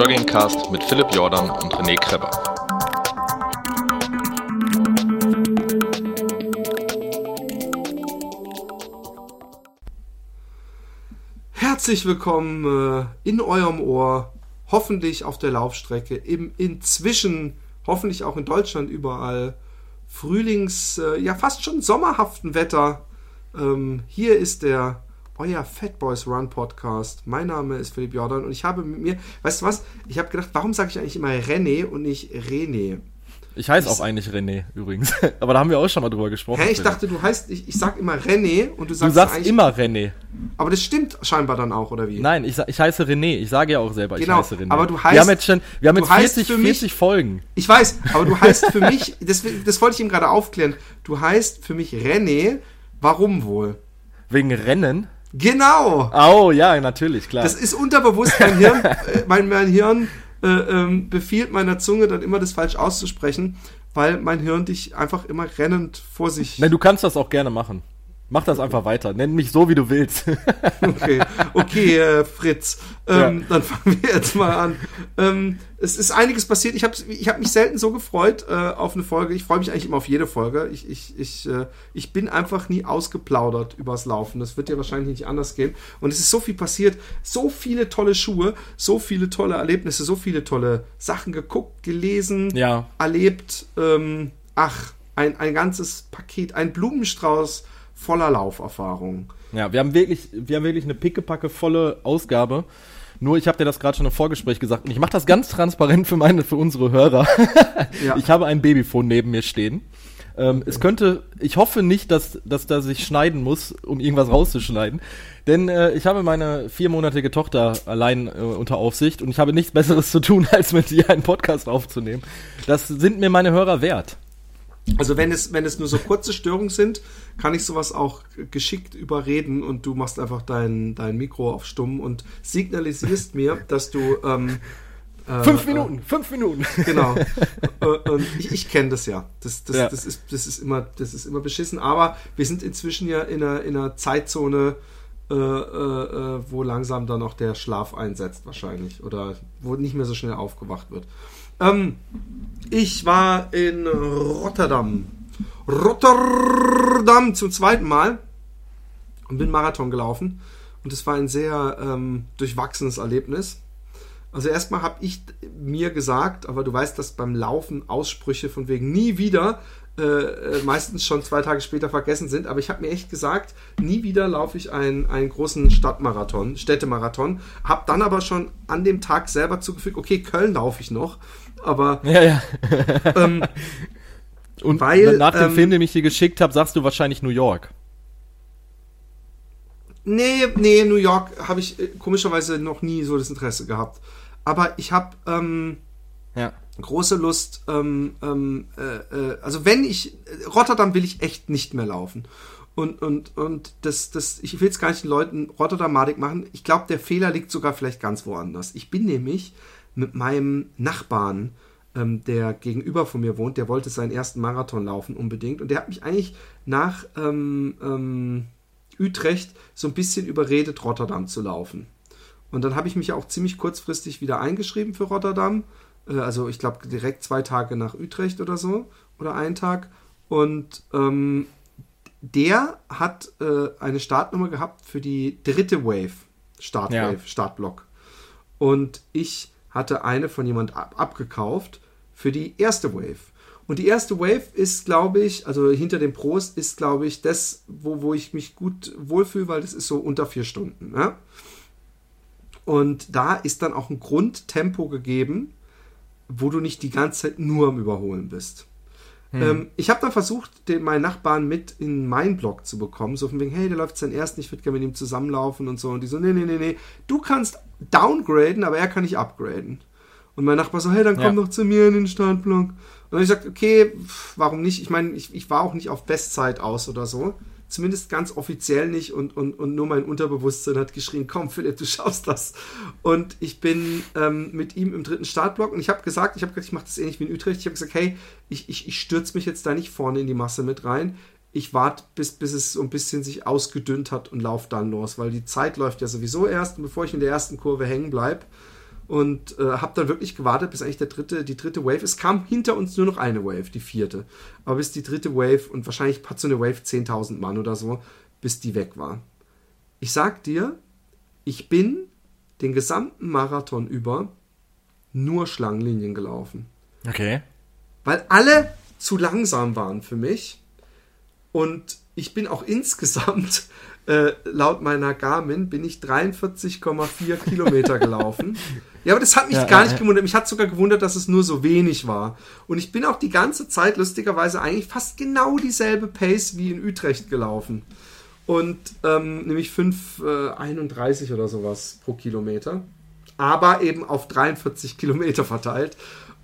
Joggingcast mit Philipp Jordan und René Kreber. Herzlich willkommen äh, in eurem Ohr, hoffentlich auf der Laufstrecke, im inzwischen, hoffentlich auch in Deutschland überall, Frühlings, äh, ja fast schon sommerhaften Wetter. Ähm, hier ist der euer Fat Boys Run Podcast. Mein Name ist Philipp Jordan und ich habe mit mir, weißt du was? Ich habe gedacht, warum sage ich eigentlich immer René und nicht René? Ich heiße auch eigentlich René übrigens. Aber da haben wir auch schon mal drüber gesprochen. Hä, ich dachte, du heißt, ich, ich sag immer René und du sagst, du sagst immer René. Aber das stimmt scheinbar dann auch, oder wie? Nein, ich, ich heiße René. Ich sage ja auch selber, genau, ich heiße René. Aber du heißt, wir haben jetzt schon, wir haben jetzt 40, für mich, 40 Folgen. Ich weiß, aber du heißt für mich, das, das wollte ich ihm gerade aufklären, du heißt für mich René, warum wohl? Wegen Rennen? Genau. Oh, ja, natürlich, klar. Das ist unterbewusst, mein Hirn, äh, mein, mein Hirn äh, ähm, befiehlt meiner Zunge dann immer das falsch auszusprechen, weil mein Hirn dich einfach immer rennend vor sich. Nein, du kannst das auch gerne machen. Mach das einfach weiter. Nenn mich so, wie du willst. okay, okay, äh, Fritz. Ähm, ja. Dann fangen wir jetzt mal an. Ähm, es ist einiges passiert. Ich habe ich hab mich selten so gefreut äh, auf eine Folge. Ich freue mich eigentlich immer auf jede Folge. Ich, ich, ich, äh, ich bin einfach nie ausgeplaudert übers Laufen. Das wird ja wahrscheinlich nicht anders gehen. Und es ist so viel passiert. So viele tolle Schuhe, so viele tolle Erlebnisse, so viele tolle Sachen geguckt, gelesen, ja. erlebt. Ähm, ach, ein, ein ganzes Paket, ein Blumenstrauß voller Lauferfahrung. Ja, wir haben wirklich, wir haben wirklich eine pickepacke volle Ausgabe. Nur ich habe dir das gerade schon im Vorgespräch gesagt und ich mache das ganz transparent für meine, für unsere Hörer. Ja. Ich habe ein Babyphone neben mir stehen. Ähm, okay. Es könnte, ich hoffe nicht, dass, dass da sich schneiden muss, um irgendwas rauszuschneiden. Denn äh, ich habe meine viermonatige Tochter allein äh, unter Aufsicht und ich habe nichts Besseres zu tun, als mit ihr einen Podcast aufzunehmen. Das sind mir meine Hörer wert. Also wenn es, wenn es nur so kurze Störungen sind, kann ich sowas auch geschickt überreden und du machst einfach dein, dein Mikro auf stumm und signalisierst mir, dass du ähm, äh, fünf Minuten, äh, fünf Minuten. Genau. Äh, und ich, ich kenne das ja. Das, das, ja. Das, ist, das, ist immer, das ist immer beschissen. Aber wir sind inzwischen ja in einer, in einer Zeitzone, äh, äh, wo langsam dann auch der Schlaf einsetzt, wahrscheinlich. Oder wo nicht mehr so schnell aufgewacht wird. Ähm, ich war in Rotterdam. Rotterdam zum zweiten Mal und bin Marathon gelaufen. Und es war ein sehr ähm, durchwachsenes Erlebnis. Also erstmal habe ich mir gesagt, aber du weißt, dass beim Laufen Aussprüche von wegen nie wieder äh, äh meistens schon zwei Tage später vergessen sind. Aber ich habe mir echt gesagt, nie wieder laufe ich einen, einen großen Stadtmarathon, Städtemarathon. Habe dann aber schon an dem Tag selber zugefügt, okay, Köln laufe ich noch aber. Ja, ja. ähm, Und weil, nach dem ähm, Film, den ich dir geschickt habe, sagst du wahrscheinlich New York. Nee, nee, New York habe ich äh, komischerweise noch nie so das Interesse gehabt. Aber ich habe ähm, ja. große Lust, ähm, ähm, äh, äh, also wenn ich, Rotterdam will ich echt nicht mehr laufen. Und, und, und das, das, ich will es gar nicht den Leuten Rotterdam-madig machen. Ich glaube, der Fehler liegt sogar vielleicht ganz woanders. Ich bin nämlich mit meinem Nachbarn, ähm, der gegenüber von mir wohnt, der wollte seinen ersten Marathon laufen unbedingt. Und der hat mich eigentlich nach ähm, ähm, Utrecht so ein bisschen überredet, Rotterdam zu laufen. Und dann habe ich mich auch ziemlich kurzfristig wieder eingeschrieben für Rotterdam. Äh, also ich glaube direkt zwei Tage nach Utrecht oder so. Oder einen Tag. Und ähm, der hat äh, eine Startnummer gehabt für die dritte Wave. Startwave, ja. Startblock. Und ich hatte eine von jemand ab abgekauft für die erste Wave. Und die erste Wave ist, glaube ich, also hinter dem Pros ist, glaube ich, das, wo, wo ich mich gut wohlfühle, weil das ist so unter vier Stunden. Ne? Und da ist dann auch ein Grundtempo gegeben, wo du nicht die ganze Zeit nur am Überholen bist. Hm. Ähm, ich habe dann versucht, den, meinen Nachbarn mit in meinen Blog zu bekommen, so von wegen, hey, der läuft seinen ersten, ich würde gerne mit ihm zusammenlaufen und so. Und die so, nee, nee, nee, nee, du kannst downgraden, aber er kann nicht upgraden. Und mein Nachbar so, hey, dann komm ja. doch zu mir in den Startblock. Und dann ich gesagt, okay, warum nicht? Ich meine, ich, ich war auch nicht auf Bestzeit aus oder so. Zumindest ganz offiziell nicht und, und, und nur mein Unterbewusstsein hat geschrien, komm Philipp, du schaffst das. Und ich bin ähm, mit ihm im dritten Startblock und ich habe gesagt, ich habe gesagt, ich mache das ähnlich wie in Utrecht. Ich habe gesagt, hey, ich, ich, ich stürze mich jetzt da nicht vorne in die Masse mit rein ich warte, bis, bis es so ein bisschen sich ausgedünnt hat und laufe dann los, weil die Zeit läuft ja sowieso erst und bevor ich in der ersten Kurve hängen bleibe, und äh, habe dann wirklich gewartet, bis eigentlich der dritte, die dritte Wave. Es kam hinter uns nur noch eine Wave, die vierte. Aber bis die dritte Wave und wahrscheinlich hat so eine Wave 10.000 Mann oder so, bis die weg war. Ich sag dir, ich bin den gesamten Marathon über nur Schlangenlinien gelaufen. Okay. Weil alle zu langsam waren für mich. Und ich bin auch insgesamt äh, laut meiner Garmin bin ich 43,4 Kilometer gelaufen. Ja, aber das hat mich ja, gar nicht ja. gewundert. Mich hat sogar gewundert, dass es nur so wenig war. Und ich bin auch die ganze Zeit lustigerweise eigentlich fast genau dieselbe Pace wie in Utrecht gelaufen. Und ähm, nämlich 5,31 äh, oder sowas pro Kilometer. Aber eben auf 43 Kilometer verteilt.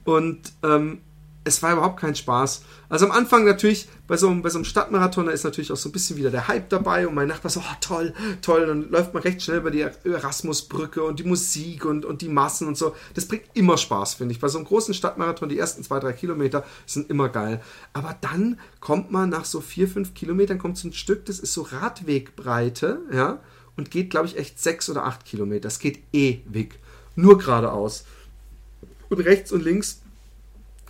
Und ähm, es war überhaupt kein Spaß. Also am Anfang natürlich, bei so, einem, bei so einem Stadtmarathon, da ist natürlich auch so ein bisschen wieder der Hype dabei und mein Nachbar so, oh, toll, toll, dann läuft man recht schnell über die Erasmusbrücke und die Musik und, und die Massen und so. Das bringt immer Spaß, finde ich. Bei so einem großen Stadtmarathon, die ersten zwei, drei Kilometer sind immer geil. Aber dann kommt man nach so vier, fünf Kilometern, kommt so ein Stück, das ist so Radwegbreite, ja, und geht, glaube ich, echt sechs oder acht Kilometer. Das geht ewig. Nur geradeaus. Und rechts und links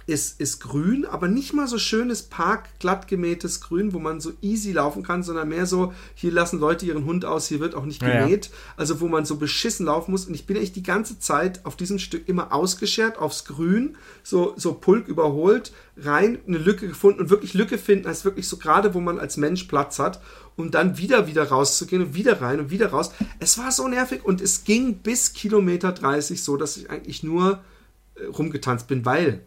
ist, ist grün, aber nicht mal so schönes Park, glatt gemähtes Grün, wo man so easy laufen kann, sondern mehr so, hier lassen Leute ihren Hund aus, hier wird auch nicht gemäht. Ja, ja. Also wo man so beschissen laufen muss. Und ich bin echt die ganze Zeit auf diesem Stück immer ausgeschert, aufs Grün, so, so Pulk überholt, rein, eine Lücke gefunden und wirklich Lücke finden, heißt wirklich so gerade, wo man als Mensch Platz hat um dann wieder wieder rauszugehen und wieder rein und wieder raus. Es war so nervig und es ging bis Kilometer 30 so, dass ich eigentlich nur äh, rumgetanzt bin, weil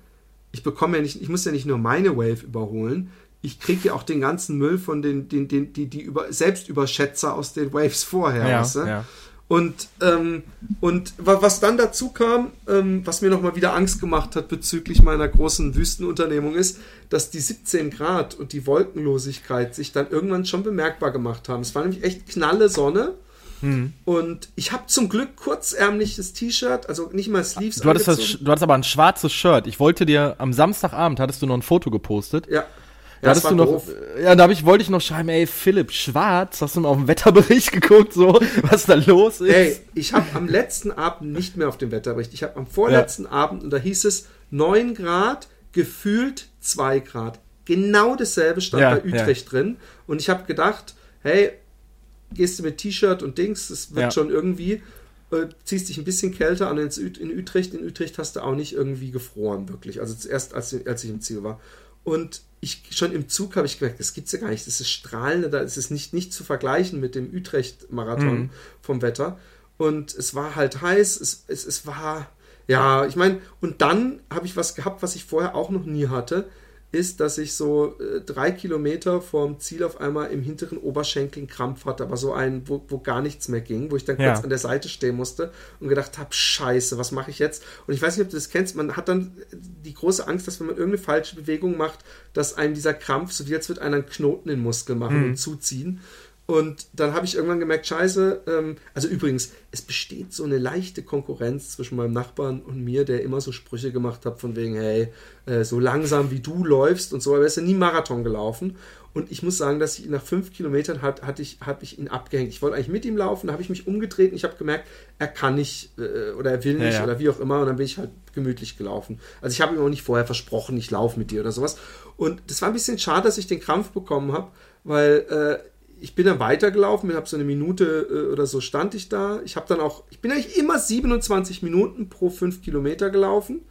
ich bekomme ja nicht, ich muss ja nicht nur meine Wave überholen, ich kriege ja auch den ganzen Müll von den, den, den die, die über, Selbstüberschätzer aus den Waves vorher. Ja, weißt du? ja. Und, ähm, und was dann dazu kam, ähm, was mir nochmal wieder Angst gemacht hat bezüglich meiner großen Wüstenunternehmung, ist, dass die 17 Grad und die Wolkenlosigkeit sich dann irgendwann schon bemerkbar gemacht haben. Es war nämlich echt knalle Sonne hm. Und ich habe zum Glück kurzärmliches T-Shirt, also nicht mal Sleeves. Du hattest, das, du hattest aber ein schwarzes Shirt. Ich wollte dir am Samstagabend hattest du noch ein Foto gepostet. Ja. Da hattest du noch, ja, da ich, wollte ich noch schreiben, ey, Philipp, schwarz, hast du mal auf den Wetterbericht geguckt, so, was da los ist? Ey, ich habe am letzten Abend nicht mehr auf den Wetterbericht, ich habe am vorletzten ja. Abend, und da hieß es 9 Grad, gefühlt 2 Grad. Genau dasselbe stand ja, bei Utrecht ja. drin. Und ich habe gedacht, hey, gehst du mit T-Shirt und Dings, es wird ja. schon irgendwie, äh, ziehst dich ein bisschen kälter an in Utrecht. In Utrecht hast du auch nicht irgendwie gefroren, wirklich. Also zuerst, als, als ich im Ziel war. Und ich schon im Zug habe ich gemerkt, das gibt es ja gar nicht. Das ist strahlend, da ist es nicht, nicht zu vergleichen mit dem Utrecht-Marathon mhm. vom Wetter. Und es war halt heiß, es, es, es war, ja, ich meine, und dann habe ich was gehabt, was ich vorher auch noch nie hatte ist, dass ich so äh, drei Kilometer vorm Ziel auf einmal im hinteren Oberschenkel einen Krampf hatte, aber so einen, wo, wo gar nichts mehr ging, wo ich dann ja. kurz an der Seite stehen musste und gedacht habe, scheiße, was mache ich jetzt? Und ich weiß nicht, ob du das kennst, man hat dann die große Angst, dass wenn man irgendeine falsche Bewegung macht, dass einem dieser Krampf, so wie jetzt wird einer einen Knoten in den Muskel machen mhm. und zuziehen. Und dann habe ich irgendwann gemerkt, scheiße, ähm, also übrigens, es besteht so eine leichte Konkurrenz zwischen meinem Nachbarn und mir, der immer so Sprüche gemacht hat von wegen, hey, äh, so langsam wie du läufst und so, aber er ist ja nie Marathon gelaufen. Und ich muss sagen, dass ich nach fünf Kilometern hat, hatte ich, habe ich ihn abgehängt. Ich wollte eigentlich mit ihm laufen, da habe ich mich umgedreht und ich habe gemerkt, er kann nicht äh, oder er will nicht ja, ja. oder wie auch immer. Und dann bin ich halt gemütlich gelaufen. Also ich habe ihm auch nicht vorher versprochen, ich laufe mit dir oder sowas. Und das war ein bisschen schade, dass ich den Krampf bekommen habe, weil äh, ich bin dann weitergelaufen, habe so eine Minute äh, oder so stand ich da. Ich habe dann auch, ich bin eigentlich immer 27 Minuten pro 5 Kilometer gelaufen.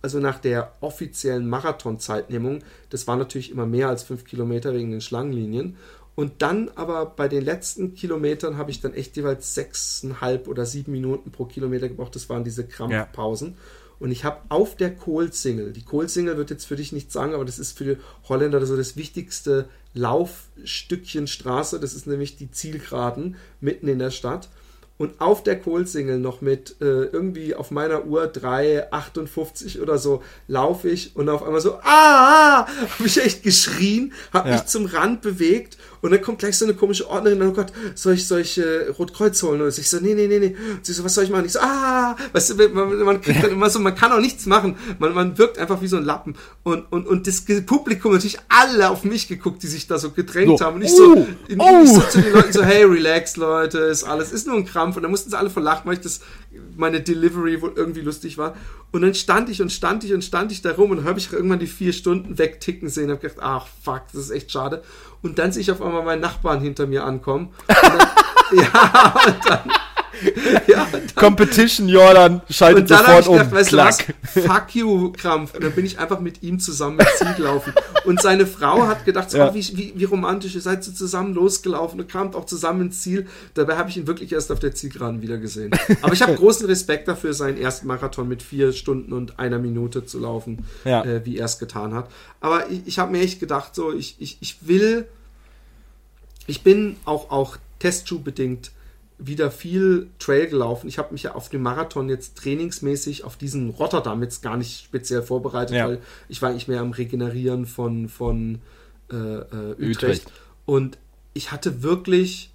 Also nach der offiziellen Marathonzeitnehmung. Das war natürlich immer mehr als 5 Kilometer wegen den Schlangenlinien. Und dann aber bei den letzten Kilometern habe ich dann echt jeweils 6,5 oder 7 Minuten pro Kilometer gebraucht. Das waren diese Krampfpausen. Ja. Und ich habe auf der Kohlsingel, die Kohlsingel wird jetzt für dich nichts sagen, aber das ist für die Holländer so das wichtigste Laufstückchen Straße. Das ist nämlich die Zielgeraden mitten in der Stadt. Und auf der Kohlsingel noch mit äh, irgendwie auf meiner Uhr 3,58 oder so laufe ich und auf einmal so, ah, habe ich echt geschrien, habe ja. mich zum Rand bewegt und dann kommt gleich so eine komische Ordnerin, oh Gott, soll ich, soll ich äh, Rotkreuz holen? Und ich so, nee, nee, nee, nee. Und sie so, was soll ich machen? Ich so, ah, weißt du, man, man kriegt dann immer so, man kann auch nichts machen. Man, man wirkt einfach wie so ein Lappen. Und, und, und das Publikum natürlich alle auf mich geguckt, die sich da so gedrängt so. haben. Und ich so, oh. ich so zu den Leuten so, hey, relax, Leute, ist alles, ist nur ein Kram Krampf und dann mussten sie alle verlachen, weil ich das, meine Delivery wohl irgendwie lustig war. Und dann stand ich und stand ich und stand ich da rum und habe ich irgendwann die vier Stunden wegticken sehen. Habe gedacht, ach fuck, das ist echt schade. Und dann sehe ich auf einmal meinen Nachbarn hinter mir ankommen. Dann, ja, und dann ja, Competition Jordan schaltet sofort um. Gedacht, weißt du was? Fuck you, Krampf. Und dann bin ich einfach mit ihm zusammen ins Ziel gelaufen. Und seine Frau hat gedacht, so, ja. oh, wie, wie, wie, romantisch, ihr seid so zusammen losgelaufen und kamt auch zusammen ins Ziel. Dabei habe ich ihn wirklich erst auf der Zielgeraden wieder gesehen. Aber ich habe großen Respekt dafür, seinen ersten Marathon mit vier Stunden und einer Minute zu laufen, ja. äh, wie er es getan hat. Aber ich, ich habe mir echt gedacht, so, ich, ich, ich will, ich bin auch, auch Testschuh-bedingt wieder viel Trail gelaufen. Ich habe mich ja auf dem Marathon jetzt trainingsmäßig auf diesen Rotterdam jetzt gar nicht speziell vorbereitet, ja. weil ich war eigentlich mehr am Regenerieren von, von äh, äh, Utrecht. Utrecht. Und ich hatte wirklich,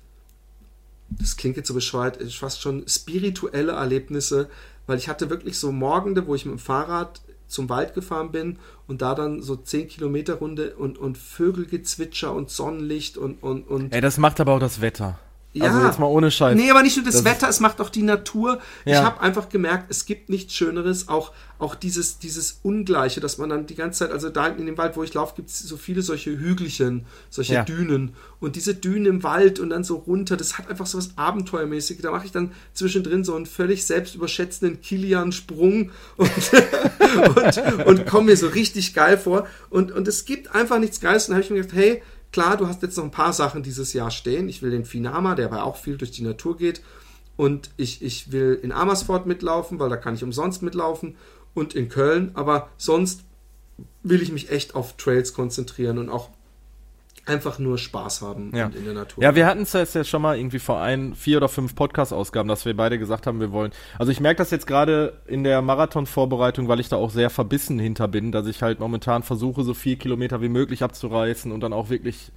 das klingt jetzt so bescheuert, fast schon spirituelle Erlebnisse, weil ich hatte wirklich so Morgende, wo ich mit dem Fahrrad zum Wald gefahren bin und da dann so 10 Kilometer Runde und, und Vögelgezwitscher und Sonnenlicht und, und, und. Ey, das macht aber auch das Wetter. Ja. Also jetzt mal ohne Scheiß. Nee, aber nicht nur das, das Wetter, es macht auch die Natur. Ja. Ich habe einfach gemerkt, es gibt nichts Schöneres, auch, auch dieses, dieses Ungleiche, dass man dann die ganze Zeit, also da in dem Wald, wo ich laufe, gibt es so viele solche Hügelchen, solche ja. Dünen. Und diese Dünen im Wald und dann so runter, das hat einfach so was Abenteuermäßiges. Da mache ich dann zwischendrin so einen völlig selbstüberschätzenden Kilian-Sprung und, und, und komme mir so richtig geil vor. Und, und es gibt einfach nichts Geiles. Und dann habe ich mir gedacht, hey, Klar, du hast jetzt noch ein paar Sachen dieses Jahr stehen. Ich will den Finama, der aber auch viel durch die Natur geht. Und ich, ich will in Amersfoort mitlaufen, weil da kann ich umsonst mitlaufen. Und in Köln. Aber sonst will ich mich echt auf Trails konzentrieren und auch einfach nur Spaß haben ja. in der Natur. Ja, wir hatten es jetzt ja schon mal irgendwie vor ein, vier oder fünf Podcast-Ausgaben, dass wir beide gesagt haben, wir wollen. Also ich merke das jetzt gerade in der Marathon-Vorbereitung, weil ich da auch sehr verbissen hinter bin, dass ich halt momentan versuche, so viel Kilometer wie möglich abzureißen und dann auch wirklich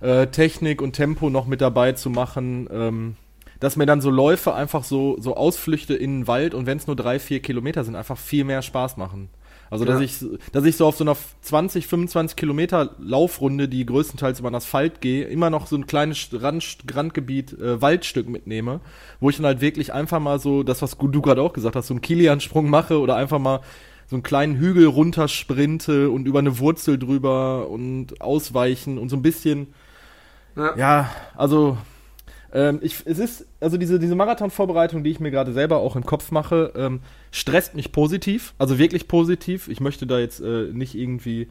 äh, Technik und Tempo noch mit dabei zu machen. Ähm, dass mir dann so Läufe einfach so, so Ausflüchte in den Wald und wenn es nur drei, vier Kilometer sind, einfach viel mehr Spaß machen. Also, dass, ja. ich, dass ich so auf so einer 20, 25 Kilometer Laufrunde, die größtenteils über den Asphalt gehe, immer noch so ein kleines Rand, Randgebiet, äh, Waldstück mitnehme, wo ich dann halt wirklich einfach mal so, das, was du gerade auch gesagt hast, so einen Kilian-Sprung mache oder einfach mal so einen kleinen Hügel runtersprinte und über eine Wurzel drüber und ausweichen und so ein bisschen, ja, ja also ähm, ich, es ist, also diese, diese Marathon-Vorbereitung, die ich mir gerade selber auch im Kopf mache, ähm, stresst mich positiv, also wirklich positiv. Ich möchte da jetzt äh, nicht irgendwie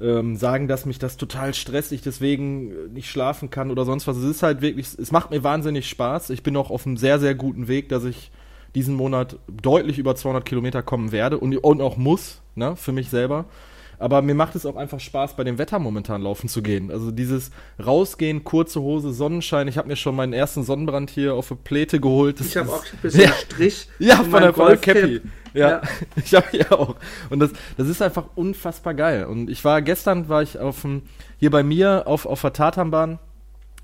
ähm, sagen, dass mich das total stresst, ich deswegen äh, nicht schlafen kann oder sonst was. Es ist halt wirklich, es macht mir wahnsinnig Spaß. Ich bin auch auf einem sehr, sehr guten Weg, dass ich diesen Monat deutlich über 200 Kilometer kommen werde und, und auch muss, ne, für mich selber. Aber mir macht es auch einfach Spaß, bei dem Wetter momentan laufen zu gehen. Also dieses Rausgehen, kurze Hose, Sonnenschein. Ich habe mir schon meinen ersten Sonnenbrand hier auf der Pläte geholt. Das ich habe auch ein bisschen ja, Strich. Ja, von der, von der Cappy. Ja, ja. ich habe hier auch. Und das, das ist einfach unfassbar geil. Und ich war gestern, war ich auf dem, hier bei mir auf, auf der Tatanbahn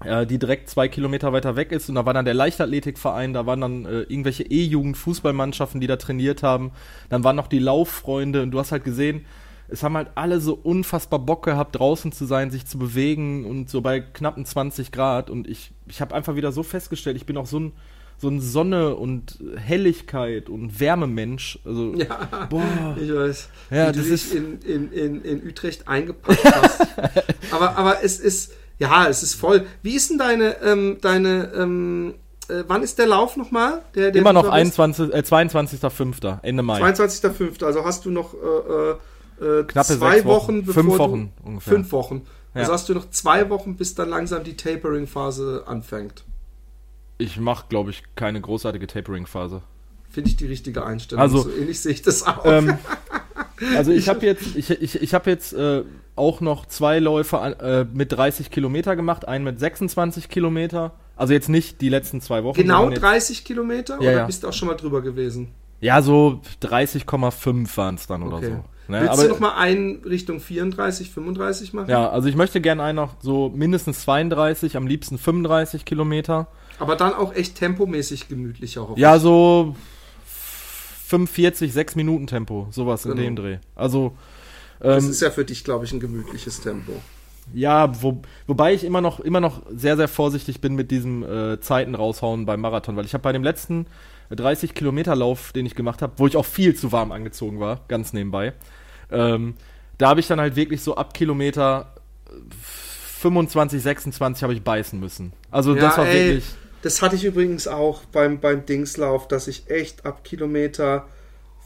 äh, die direkt zwei Kilometer weiter weg ist. Und da war dann der Leichtathletikverein, da waren dann äh, irgendwelche E-Jugend-Fußballmannschaften, die da trainiert haben. Dann waren noch die Lauffreunde und du hast halt gesehen, es haben halt alle so unfassbar Bock gehabt, draußen zu sein, sich zu bewegen und so bei knappen 20 Grad. Und ich, ich habe einfach wieder so festgestellt, ich bin auch so ein, so ein Sonne und Helligkeit und Wärmemensch. Also, ja, boah. ich weiß. Ja, wie das du ist in, in, in, in Utrecht eingepackt hast. aber, aber es ist, ja, es ist voll. Wie ist denn deine, ähm, deine, ähm, äh, wann ist der Lauf nochmal? Der, der Immer noch 21, äh, 22.05. Ende Mai. 22.05. Also hast du noch äh, äh Knappe zwei Wochen, Wochen fünf Wochen du, ungefähr. Fünf Wochen. Ja. Also hast du noch zwei Wochen, bis dann langsam die Tapering-Phase anfängt. Ich mache, glaube ich, keine großartige Tapering-Phase. Finde ich die richtige Einstellung. Also, so ähnlich sehe ich das auch. Ähm, also ich habe jetzt, ich, ich, ich habe jetzt äh, auch noch zwei Läufe äh, mit 30 Kilometer gemacht, einen mit 26 Kilometer. Also jetzt nicht die letzten zwei Wochen. Genau 30 Kilometer? Ja, oder ja. bist du auch schon mal drüber gewesen? Ja, so 30,5 waren es dann okay. oder so. Ne? Willst Aber, du noch mal einen Richtung 34, 35 machen? Ja, also ich möchte gerne einen noch so mindestens 32, am liebsten 35 Kilometer. Aber dann auch echt tempomäßig gemütlicher, hoffe Ja, so 45, 6 Minuten Tempo, sowas genau. in dem Dreh. Also ähm, Das ist ja für dich, glaube ich, ein gemütliches Tempo. Ja, wo, wobei ich immer noch, immer noch sehr, sehr vorsichtig bin mit diesem äh, Zeiten raushauen beim Marathon, weil ich habe bei dem letzten 30 Kilometer Lauf, den ich gemacht habe, wo ich auch viel zu warm angezogen war, ganz nebenbei, ähm, da habe ich dann halt wirklich so ab Kilometer 25, 26 habe ich beißen müssen. Also ja, das war ey, wirklich. Das hatte ich übrigens auch beim, beim Dingslauf, dass ich echt ab Kilometer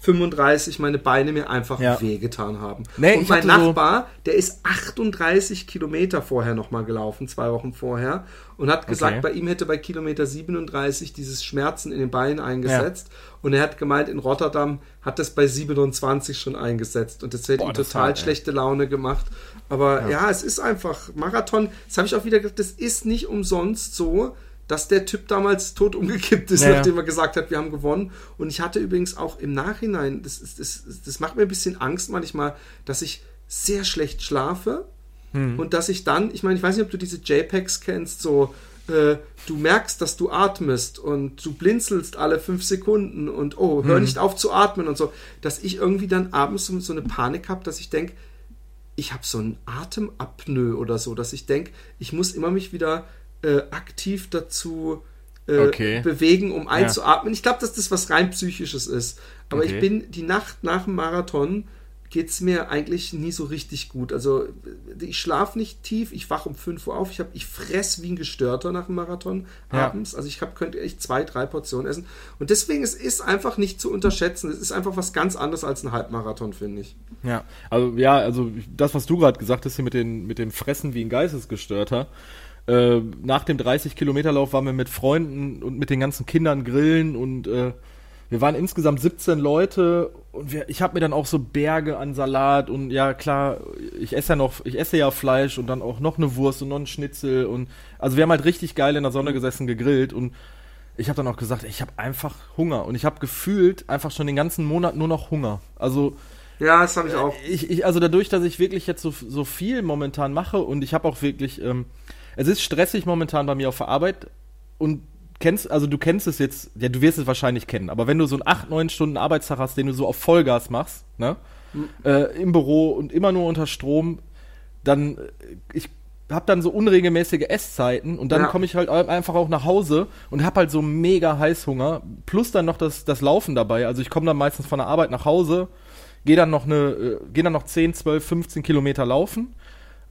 35 meine Beine mir einfach ja. wehgetan haben. Nee, und mein Nachbar, so der ist 38 Kilometer vorher nochmal gelaufen, zwei Wochen vorher, und hat gesagt, okay. bei ihm hätte bei Kilometer 37 dieses Schmerzen in den Beinen eingesetzt. Ja. Und er hat gemeint, in Rotterdam hat das bei 27 schon eingesetzt. Und das hätte ihm total war, schlechte Laune gemacht. Aber ja. ja, es ist einfach Marathon. Das habe ich auch wieder gesagt, das ist nicht umsonst so dass der Typ damals tot umgekippt ist, naja. nachdem er gesagt hat, wir haben gewonnen. Und ich hatte übrigens auch im Nachhinein, das, ist, das, das macht mir ein bisschen Angst manchmal, dass ich sehr schlecht schlafe hm. und dass ich dann, ich meine, ich weiß nicht, ob du diese JPEGs kennst, so äh, du merkst, dass du atmest und du blinzelst alle fünf Sekunden und oh, hör hm. nicht auf zu atmen und so, dass ich irgendwie dann abends so, so eine Panik habe, dass ich denke, ich habe so ein Atemapnoe oder so, dass ich denke, ich muss immer mich wieder äh, aktiv dazu äh, okay. bewegen, um einzuatmen. Ja. Ich glaube, dass das was rein psychisches ist. Aber okay. ich bin die Nacht nach dem Marathon geht es mir eigentlich nie so richtig gut. Also ich schlafe nicht tief, ich wache um 5 Uhr auf, ich, ich fress wie ein Gestörter nach dem Marathon ja. abends. Also ich hab, könnte echt zwei, drei Portionen essen. Und deswegen es ist einfach nicht zu unterschätzen. Es ist einfach was ganz anderes als ein Halbmarathon, finde ich. Ja, also ja, also das, was du gerade gesagt hast hier mit, den, mit dem Fressen wie ein Geistesgestörter, äh, nach dem 30-Kilometer-Lauf waren wir mit Freunden und mit den ganzen Kindern grillen und äh, wir waren insgesamt 17 Leute und wir, ich habe mir dann auch so Berge an Salat und ja klar, ich esse ja noch, ich esse ja Fleisch und dann auch noch eine Wurst und noch einen Schnitzel und also wir haben halt richtig geil in der Sonne gesessen gegrillt und ich habe dann auch gesagt, ich habe einfach Hunger und ich habe gefühlt einfach schon den ganzen Monat nur noch Hunger. Also ja, das habe ich auch. Ich, ich, also dadurch, dass ich wirklich jetzt so, so viel momentan mache und ich habe auch wirklich ähm, es ist stressig momentan bei mir auf der Arbeit und kennst, also du kennst es jetzt, ja, du wirst es wahrscheinlich kennen, aber wenn du so einen 8, 9 Stunden Arbeitstag hast, den du so auf Vollgas machst, ne, mhm. äh, im Büro und immer nur unter Strom, dann, äh, ich hab dann so unregelmäßige Esszeiten und dann ja. komme ich halt einfach auch nach Hause und hab halt so mega Heißhunger, plus dann noch das, das Laufen dabei, also ich komme dann meistens von der Arbeit nach Hause, gehe dann noch eine, äh, gehe dann noch 10, 12, 15 Kilometer laufen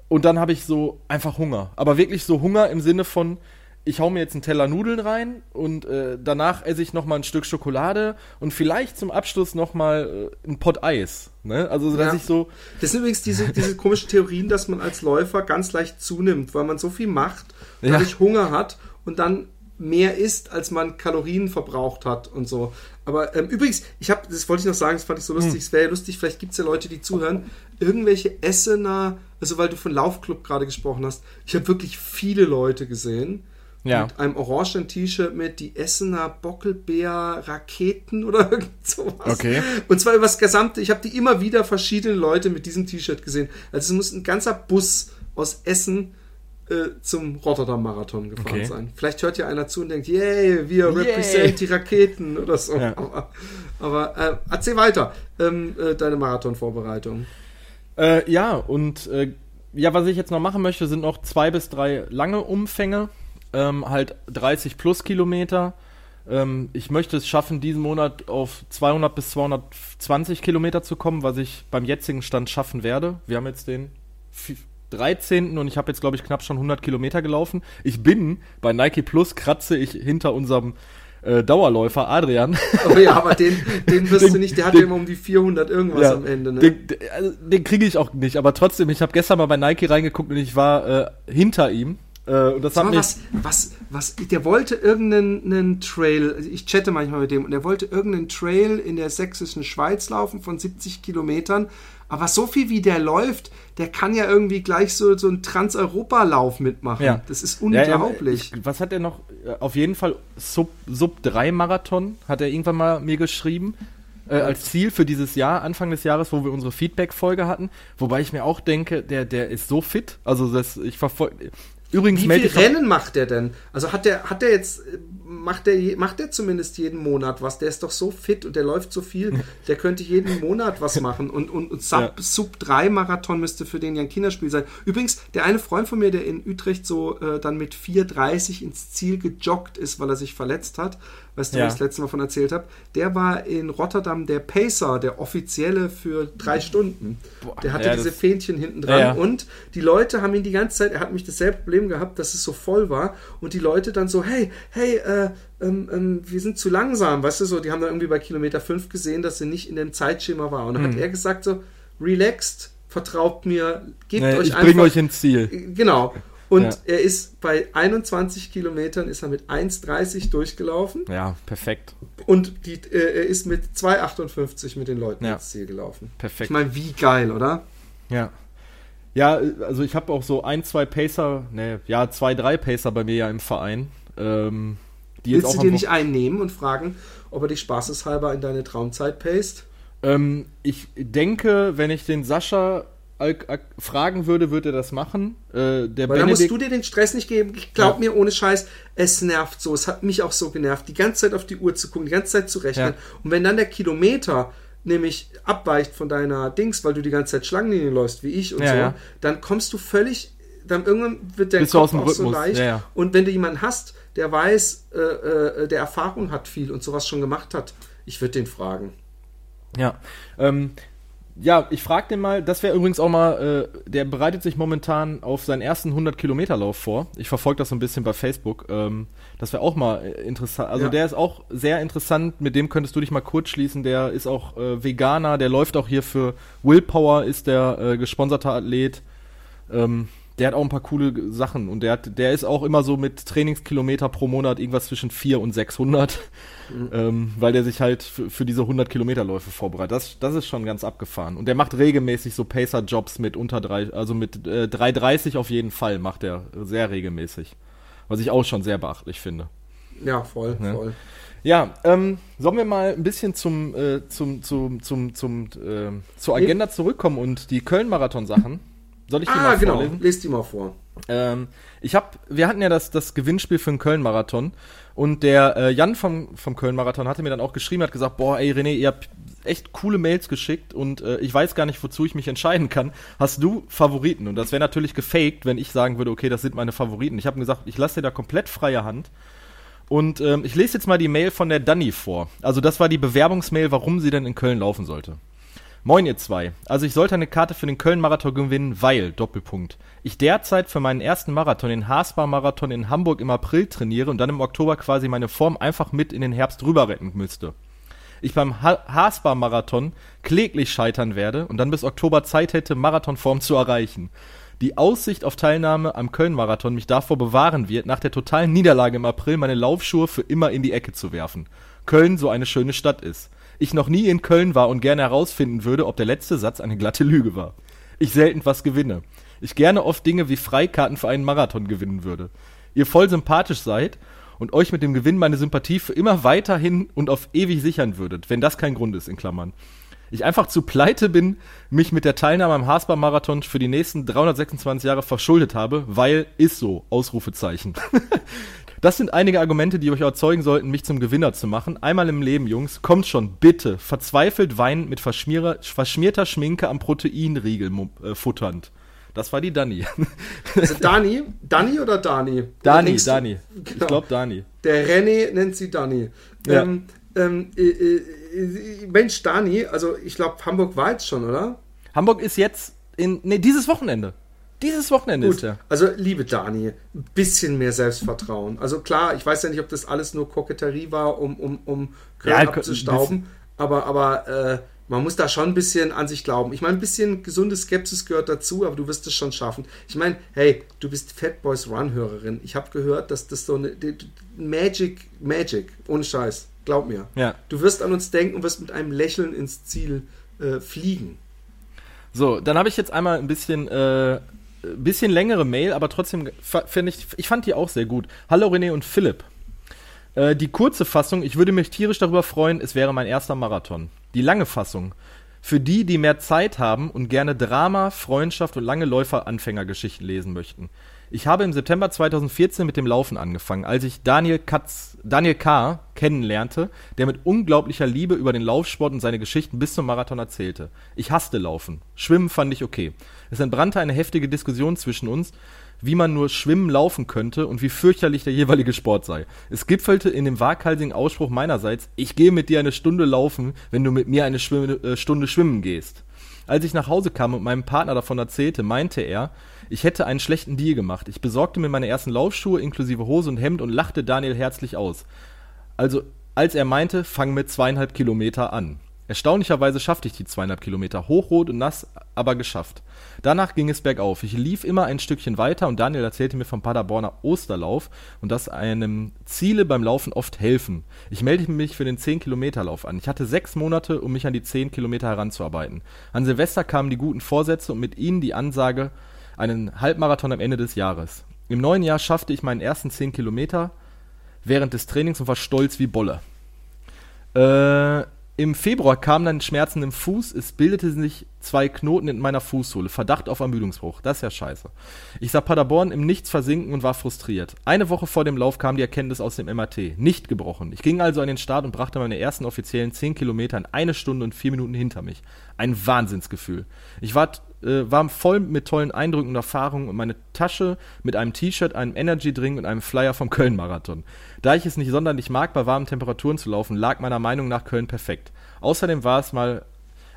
und dann habe ich so einfach Hunger. Aber wirklich so Hunger im Sinne von, ich hau mir jetzt einen Teller Nudeln rein und äh, danach esse ich noch mal ein Stück Schokolade und vielleicht zum Abschluss noch mal äh, ein Pot Eis. Ne? Also dass ja. ich so. Das sind übrigens diese, diese komischen Theorien, dass man als Läufer ganz leicht zunimmt, weil man so viel macht, dadurch ja. Hunger hat und dann mehr isst, als man Kalorien verbraucht hat und so. Aber ähm, übrigens, ich habe, das wollte ich noch sagen, das fand ich so lustig, hm. es wäre ja lustig, vielleicht gibt es ja Leute, die zuhören, irgendwelche Essener also weil du von Laufclub gerade gesprochen hast, ich habe wirklich viele Leute gesehen. Ja. Mit einem orangenen T-Shirt mit die Essener Bockelbär Raketen oder irgend sowas. Okay. Und zwar über das gesamte, ich habe die immer wieder verschiedene Leute mit diesem T-Shirt gesehen. Also es muss ein ganzer Bus aus Essen äh, zum Rotterdam Marathon gefahren okay. sein. Vielleicht hört ja einer zu und denkt, yay, wir yay. represent die Raketen oder so. Ja. Aber, aber äh, erzähl weiter, ähm, äh, deine Marathon-Vorbereitung. Äh, ja, und äh, ja, was ich jetzt noch machen möchte, sind noch zwei bis drei lange Umfänge, ähm, halt 30 plus Kilometer. Ähm, ich möchte es schaffen, diesen Monat auf 200 bis 220 Kilometer zu kommen, was ich beim jetzigen Stand schaffen werde. Wir haben jetzt den 13. und ich habe jetzt, glaube ich, knapp schon 100 Kilometer gelaufen. Ich bin bei Nike Plus, kratze ich hinter unserem äh, Dauerläufer Adrian. Oh ja, aber den, den wirst den, du nicht, der hat den, ja immer um die 400 irgendwas ja, am Ende. Ne? Den, also, den kriege ich auch nicht, aber trotzdem, ich habe gestern mal bei Nike reingeguckt und ich war äh, hinter ihm. Äh, und das hat mich was, was, was, der wollte irgendeinen Trail, also ich chatte manchmal mit dem, und der wollte irgendeinen Trail in der sächsischen Schweiz laufen von 70 Kilometern aber so viel wie der läuft, der kann ja irgendwie gleich so, so einen Trans-Europa-Lauf mitmachen. Ja. Das ist unglaublich. Ja, ich, was hat er noch? Auf jeden Fall Sub, Sub 3 Marathon hat er irgendwann mal mir geschrieben. Äh, als Ziel für dieses Jahr, Anfang des Jahres, wo wir unsere Feedback-Folge hatten. Wobei ich mir auch denke, der, der ist so fit. Also das, ich verfolge. Übrigens, wie viele Rennen macht der denn? Also hat der, hat der jetzt macht der, macht der zumindest jeden Monat was. Der ist doch so fit und der läuft so viel. Der könnte jeden Monat was machen. Und, und, und Sub, ja. Sub 3 Marathon müsste für den ja ein Kinderspiel sein. Übrigens, der eine Freund von mir, der in Utrecht so äh, dann mit 4,30 ins Ziel gejoggt ist, weil er sich verletzt hat, du, ja. ich das letzte Mal von erzählt habe, der war in Rotterdam der Pacer, der offizielle für drei Stunden. Boah, der hatte ja, diese Fähnchen hinten dran ja, und die Leute haben ihn die ganze Zeit, er hat mich dasselbe Problem gehabt, dass es so voll war und die Leute dann so, hey, hey, äh, ähm, ähm, wir sind zu langsam, weißt du, so, die haben dann irgendwie bei Kilometer 5 gesehen, dass sie nicht in dem Zeitschema war und dann mhm. hat er gesagt so, relaxed, vertraut mir, gebt nee, euch ich einfach. Ich bringe euch ins Ziel. Genau. Und ja. er ist bei 21 Kilometern ist er mit 1,30 durchgelaufen. Ja, perfekt. Und die, äh, er ist mit 2,58 mit den Leuten ja. ins Ziel gelaufen. Perfekt. Ich meine, wie geil, oder? Ja. Ja, also ich habe auch so ein, zwei Pacer, ne, ja, zwei, drei Pacer bei mir ja im Verein. Ähm, die Willst du dir nicht einnehmen und fragen, ob er dich spaßeshalber in deine Traumzeit paced? Ähm, ich denke, wenn ich den Sascha fragen würde, würde er das machen. Äh, der Weil da musst du dir den Stress nicht geben. Ich glaub ja. mir, ohne Scheiß, es nervt so. Es hat mich auch so genervt, die ganze Zeit auf die Uhr zu gucken, die ganze Zeit zu rechnen. Ja. Und wenn dann der Kilometer nämlich abweicht von deiner Dings, weil du die ganze Zeit Schlangenlinie läufst, wie ich und ja, so, dann kommst du völlig, dann irgendwann wird dein Kopf auch so leicht. Und wenn du jemanden hast, der weiß, äh, äh, der Erfahrung hat viel und sowas schon gemacht hat, ich würde den fragen. Ja, ähm, ja, ich frage den mal, das wäre übrigens auch mal, äh, der bereitet sich momentan auf seinen ersten 100-Kilometer-Lauf vor. Ich verfolge das so ein bisschen bei Facebook. Ähm, das wäre auch mal äh, interessant. Also ja. der ist auch sehr interessant, mit dem könntest du dich mal kurz schließen. Der ist auch äh, Veganer, der läuft auch hier für Willpower, ist der äh, gesponserte Athlet. Ähm, der hat auch ein paar coole Sachen und der, hat, der ist auch immer so mit Trainingskilometer pro Monat irgendwas zwischen 4 und 600, mhm. ähm, weil der sich halt für, diese 100 Kilometerläufe vorbereitet. Das, das ist schon ganz abgefahren. Und der macht regelmäßig so Pacer-Jobs mit unter drei, also mit äh, 3,30 auf jeden Fall macht er sehr regelmäßig. Was ich auch schon sehr beachtlich finde. Ja, voll, ja. voll. Ja, ähm, sollen wir mal ein bisschen zum, äh, zum, zum, zum, zum, äh, zur Agenda zurückkommen und die Köln-Marathon-Sachen? Soll ich die ah, mal genau. vorlesen? Lest die mal vor. Ähm, ich habe, wir hatten ja das, das Gewinnspiel für den Köln-Marathon und der äh, Jan vom, vom Köln-Marathon hatte mir dann auch geschrieben, hat gesagt, boah, ey René, ihr habt echt coole Mails geschickt und äh, ich weiß gar nicht, wozu ich mich entscheiden kann. Hast du Favoriten? Und das wäre natürlich gefaked, wenn ich sagen würde, okay, das sind meine Favoriten. Ich habe gesagt, ich lasse dir da komplett freie Hand. Und ähm, ich lese jetzt mal die Mail von der Dani vor. Also das war die Bewerbungsmail, warum sie denn in Köln laufen sollte. Moin ihr zwei. Also ich sollte eine Karte für den Köln-Marathon gewinnen, weil, Doppelpunkt, ich derzeit für meinen ersten Marathon, den Haasbar-Marathon in Hamburg im April trainiere und dann im Oktober quasi meine Form einfach mit in den Herbst rüber retten müsste. Ich beim ha Haasbar-Marathon kläglich scheitern werde und dann bis Oktober Zeit hätte, Marathonform zu erreichen. Die Aussicht auf Teilnahme am Köln-Marathon mich davor bewahren wird, nach der totalen Niederlage im April meine Laufschuhe für immer in die Ecke zu werfen. Köln so eine schöne Stadt ist ich noch nie in Köln war und gerne herausfinden würde, ob der letzte Satz eine glatte Lüge war. Ich selten was gewinne. Ich gerne oft Dinge wie Freikarten für einen Marathon gewinnen würde. Ihr voll sympathisch seid und euch mit dem Gewinn meine Sympathie für immer weiterhin und auf ewig sichern würdet, wenn das kein Grund ist, in Klammern. Ich einfach zu pleite bin, mich mit der Teilnahme am Hasbar-Marathon für die nächsten 326 Jahre verschuldet habe, weil ist so, Ausrufezeichen. Das sind einige Argumente, die euch überzeugen sollten, mich zum Gewinner zu machen. Einmal im Leben, Jungs. Kommt schon, bitte. Verzweifelt weinend mit verschmierter Schminke am Proteinriegel äh, futternd. Das war die Dani. Also Dani? Dani oder Dani? Dani, Dani. Genau. Ich glaube Dani. Der René nennt sie Dani. Ja. Ähm, ähm, äh, äh, Mensch, Dani, also ich glaube, Hamburg war jetzt schon, oder? Hamburg ist jetzt in, nee, dieses Wochenende. Dieses Wochenende Gut, ist er. Also, liebe Dani, ein bisschen mehr Selbstvertrauen. Also klar, ich weiß ja nicht, ob das alles nur Koketterie war, um, um, um Köln ja, abzustauben, aber, aber äh, man muss da schon ein bisschen an sich glauben. Ich meine, ein bisschen gesunde Skepsis gehört dazu, aber du wirst es schon schaffen. Ich meine, hey, du bist Fat Boys Run-Hörerin. Ich habe gehört, dass das so eine Magic, Magic, ohne Scheiß. Glaub mir. Ja. Du wirst an uns denken und wirst mit einem Lächeln ins Ziel äh, fliegen. So, dann habe ich jetzt einmal ein bisschen äh, bisschen längere Mail, aber trotzdem finde ich, ich fand die auch sehr gut. Hallo René und Philipp. Äh, die kurze Fassung, ich würde mich tierisch darüber freuen, es wäre mein erster Marathon. Die lange Fassung. Für die, die mehr Zeit haben und gerne Drama, Freundschaft und lange Läufer-Anfängergeschichten lesen möchten. Ich habe im September 2014 mit dem Laufen angefangen, als ich Daniel, Katz, Daniel K. kennenlernte, der mit unglaublicher Liebe über den Laufsport und seine Geschichten bis zum Marathon erzählte. Ich hasste Laufen. Schwimmen fand ich okay. Es entbrannte eine heftige Diskussion zwischen uns, wie man nur schwimmen laufen könnte und wie fürchterlich der jeweilige Sport sei. Es gipfelte in dem waghalsigen Ausspruch meinerseits, ich gehe mit dir eine Stunde laufen, wenn du mit mir eine Schwimm äh, Stunde schwimmen gehst. Als ich nach Hause kam und meinem Partner davon erzählte, meinte er, ich hätte einen schlechten Deal gemacht. Ich besorgte mir meine ersten Laufschuhe inklusive Hose und Hemd und lachte Daniel herzlich aus. Also, als er meinte, fang mit zweieinhalb Kilometer an. Erstaunlicherweise schaffte ich die zweieinhalb Kilometer, hochrot und nass, aber geschafft. Danach ging es bergauf. Ich lief immer ein Stückchen weiter und Daniel erzählte mir vom Paderborner Osterlauf und dass einem Ziele beim Laufen oft helfen. Ich meldete mich für den 10-Kilometer-Lauf an. Ich hatte sechs Monate, um mich an die 10 Kilometer heranzuarbeiten. An Silvester kamen die guten Vorsätze und mit ihnen die Ansage, einen Halbmarathon am Ende des Jahres. Im neuen Jahr schaffte ich meinen ersten 10 Kilometer während des Trainings und war stolz wie Bolle. Äh, im Februar kamen dann Schmerzen im Fuß, es bildete sich zwei Knoten in meiner Fußsohle. Verdacht auf Ermüdungsbruch. Das ist ja scheiße. Ich sah Paderborn im Nichts versinken und war frustriert. Eine Woche vor dem Lauf kam die Erkenntnis aus dem MRT. Nicht gebrochen. Ich ging also an den Start und brachte meine ersten offiziellen 10 Kilometer in eine Stunde und vier Minuten hinter mich. Ein Wahnsinnsgefühl. Ich war äh, war voll mit tollen Eindrücken und Erfahrungen und meine Tasche mit einem T-Shirt, einem Energy-Drink und einem Flyer vom Köln-Marathon. Da ich es nicht sonderlich mag, bei warmen Temperaturen zu laufen, lag meiner Meinung nach Köln perfekt. Außerdem war es mal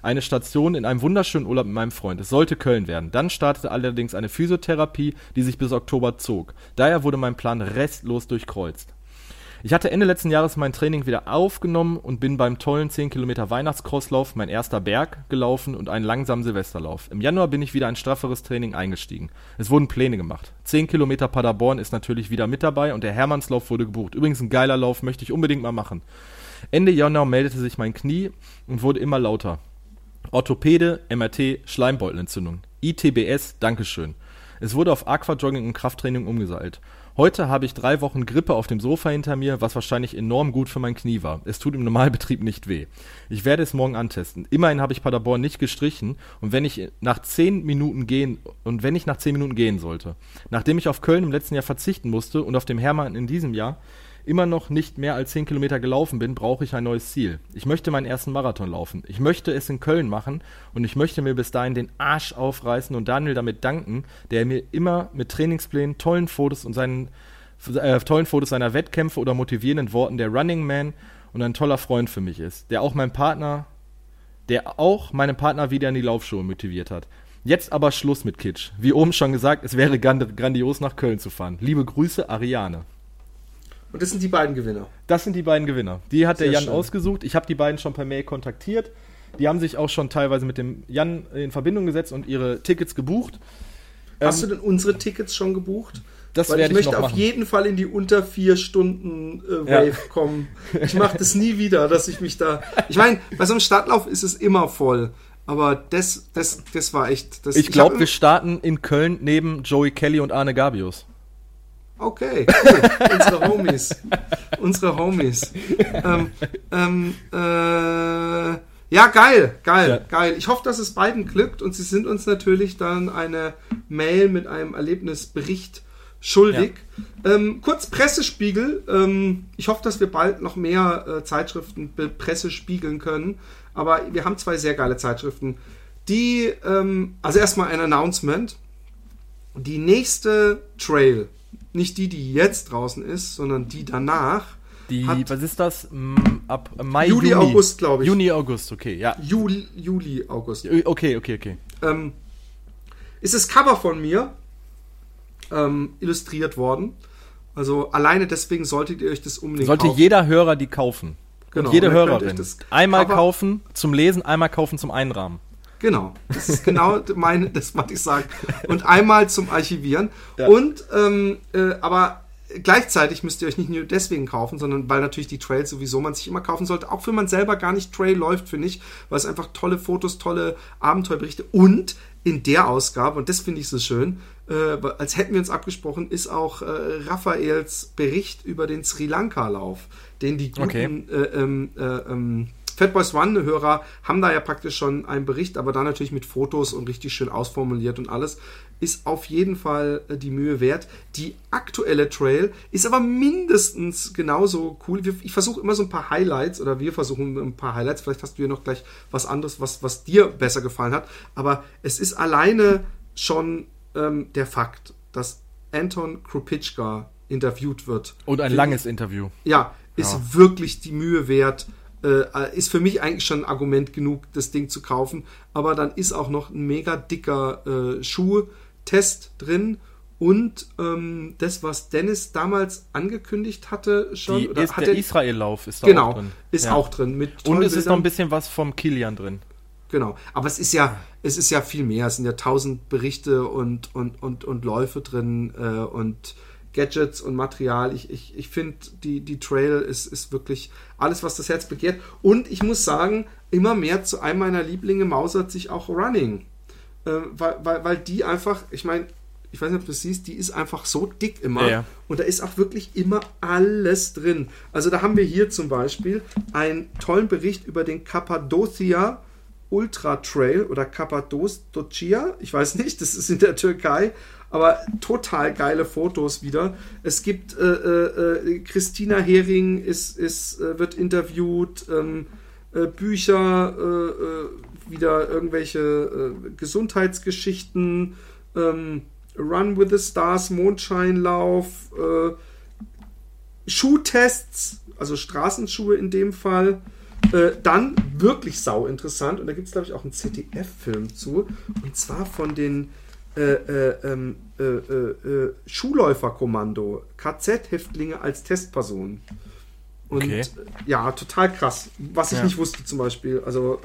eine Station in einem wunderschönen Urlaub mit meinem Freund. Es sollte Köln werden. Dann startete allerdings eine Physiotherapie, die sich bis Oktober zog. Daher wurde mein Plan restlos durchkreuzt. Ich hatte Ende letzten Jahres mein Training wieder aufgenommen und bin beim tollen 10 Kilometer Weihnachtscrosslauf mein erster Berg gelaufen und einen langsamen Silvesterlauf. Im Januar bin ich wieder ein strafferes Training eingestiegen. Es wurden Pläne gemacht. 10 Kilometer Paderborn ist natürlich wieder mit dabei und der Hermannslauf wurde gebucht. Übrigens ein geiler Lauf, möchte ich unbedingt mal machen. Ende Januar meldete sich mein Knie und wurde immer lauter. Orthopäde, MRT, Schleimbeutelentzündung. ITBS, Dankeschön. Es wurde auf Aquajogging und Krafttraining umgeseilt. Heute habe ich drei Wochen Grippe auf dem Sofa hinter mir, was wahrscheinlich enorm gut für mein Knie war. Es tut im Normalbetrieb nicht weh. Ich werde es morgen antesten. Immerhin habe ich Paderborn nicht gestrichen und wenn ich nach zehn Minuten gehen und wenn ich nach zehn Minuten gehen sollte. Nachdem ich auf Köln im letzten Jahr verzichten musste und auf dem Hermann in diesem Jahr, immer noch nicht mehr als 10 Kilometer gelaufen bin, brauche ich ein neues Ziel. Ich möchte meinen ersten Marathon laufen. Ich möchte es in Köln machen und ich möchte mir bis dahin den Arsch aufreißen und Daniel damit danken, der mir immer mit Trainingsplänen, tollen Fotos und seinen äh, tollen Fotos seiner Wettkämpfe oder motivierenden Worten der Running Man und ein toller Freund für mich ist, der auch mein Partner, der auch meinen Partner wieder in die Laufschuhe motiviert hat. Jetzt aber Schluss mit Kitsch. Wie oben schon gesagt, es wäre grandios nach Köln zu fahren. Liebe Grüße, Ariane. Und das sind die beiden Gewinner. Das sind die beiden Gewinner. Die hat Sehr der Jan schön. ausgesucht. Ich habe die beiden schon per Mail kontaktiert. Die haben sich auch schon teilweise mit dem Jan in Verbindung gesetzt und ihre Tickets gebucht. Hast ähm, du denn unsere Tickets schon gebucht? Das Weil ich möchte ich auf jeden Fall in die unter vier Stunden äh, Wave ja. kommen. Ich mache das nie wieder, dass ich mich da. Ich meine, bei so einem Stadtlauf ist es immer voll. Aber das, das, das war echt. Das, ich glaube, wir starten in Köln neben Joey Kelly und Arne Gabius. Okay, cool. unsere Homies. Unsere Homies. Ähm, ähm, äh, ja, geil, geil, ja. geil. Ich hoffe, dass es beiden glückt und sie sind uns natürlich dann eine Mail mit einem Erlebnisbericht schuldig. Ja. Ähm, kurz Pressespiegel. Ähm, ich hoffe, dass wir bald noch mehr äh, Zeitschriften Presse spiegeln können. Aber wir haben zwei sehr geile Zeitschriften. Die, ähm, also erstmal ein Announcement. Die nächste Trail nicht die, die jetzt draußen ist, sondern die danach. Die, was ist das? Ab Mai, Juli, Juni. August, glaube ich. Juni, August, okay, ja. Juli, Juli August. Okay, okay, okay. Ähm, ist das Cover von mir ähm, illustriert worden. Also alleine deswegen solltet ihr euch das unbedingt Sollte kaufen. jeder Hörer die kaufen. Genau. Und jede Hörerin. Einmal kaufen zum Lesen, einmal kaufen zum Einrahmen. Genau, das ist genau meine, das wollte ich sagen. Und einmal zum Archivieren. Ja. Und, ähm, äh, aber gleichzeitig müsst ihr euch nicht nur deswegen kaufen, sondern weil natürlich die Trails sowieso man sich immer kaufen sollte, auch wenn man selber gar nicht Trail läuft, finde ich, weil es einfach tolle Fotos, tolle Abenteuerberichte und in der Ausgabe, und das finde ich so schön, äh, als hätten wir uns abgesprochen, ist auch äh, Raphaels Bericht über den Sri Lanka-Lauf, den die guten okay. äh, ähm, Fatboys One-Hörer haben da ja praktisch schon einen Bericht, aber da natürlich mit Fotos und richtig schön ausformuliert und alles. Ist auf jeden Fall äh, die Mühe wert. Die aktuelle Trail ist aber mindestens genauso cool. Ich versuche immer so ein paar Highlights oder wir versuchen ein paar Highlights. Vielleicht hast du hier noch gleich was anderes, was, was dir besser gefallen hat. Aber es ist alleine schon ähm, der Fakt, dass Anton Krupitschka interviewt wird. Und ein langes Interview. Ja, ist ja. wirklich die Mühe wert. Äh, ist für mich eigentlich schon ein Argument genug, das Ding zu kaufen. Aber dann ist auch noch ein mega dicker äh, Schuhtest drin. Und ähm, das, was Dennis damals angekündigt hatte, schon. Die, ist, der Israel-Lauf ist da genau, auch drin. Ist ja. auch drin. Mit Und es ist noch ein bisschen was vom Kilian drin. Genau. Aber es ist ja, es ist ja viel mehr. Es sind ja tausend Berichte und, und, und, und Läufe drin äh, und Gadgets und Material. Ich, ich, ich finde, die, die Trail ist, ist wirklich alles, was das Herz begehrt. Und ich muss sagen, immer mehr zu einem meiner Lieblinge mausert sich auch Running. Äh, weil, weil, weil die einfach, ich meine, ich weiß nicht, ob du es siehst, die ist einfach so dick immer. Ja, ja. Und da ist auch wirklich immer alles drin. Also da haben wir hier zum Beispiel einen tollen Bericht über den Cappadocia Ultra Trail oder Cappadocia. Ich weiß nicht, das ist in der Türkei aber total geile Fotos wieder. Es gibt äh, äh, äh, Christina Hering ist, ist, äh, wird interviewt, ähm, äh, Bücher, äh, wieder irgendwelche Gesundheitsgeschichten, ähm, Run with the Stars, Mondscheinlauf, Schuhtests, also Straßenschuhe in dem Fall. dann wirklich sau interessant und da gibt es glaube ich auch einen ZDF-Film zu und zwar von den äh, äh, ähm, äh, äh, Schulläuferkommando, KZ-Häftlinge als Testperson. Und okay. ja, total krass. Was ich ja. nicht wusste zum Beispiel. Also,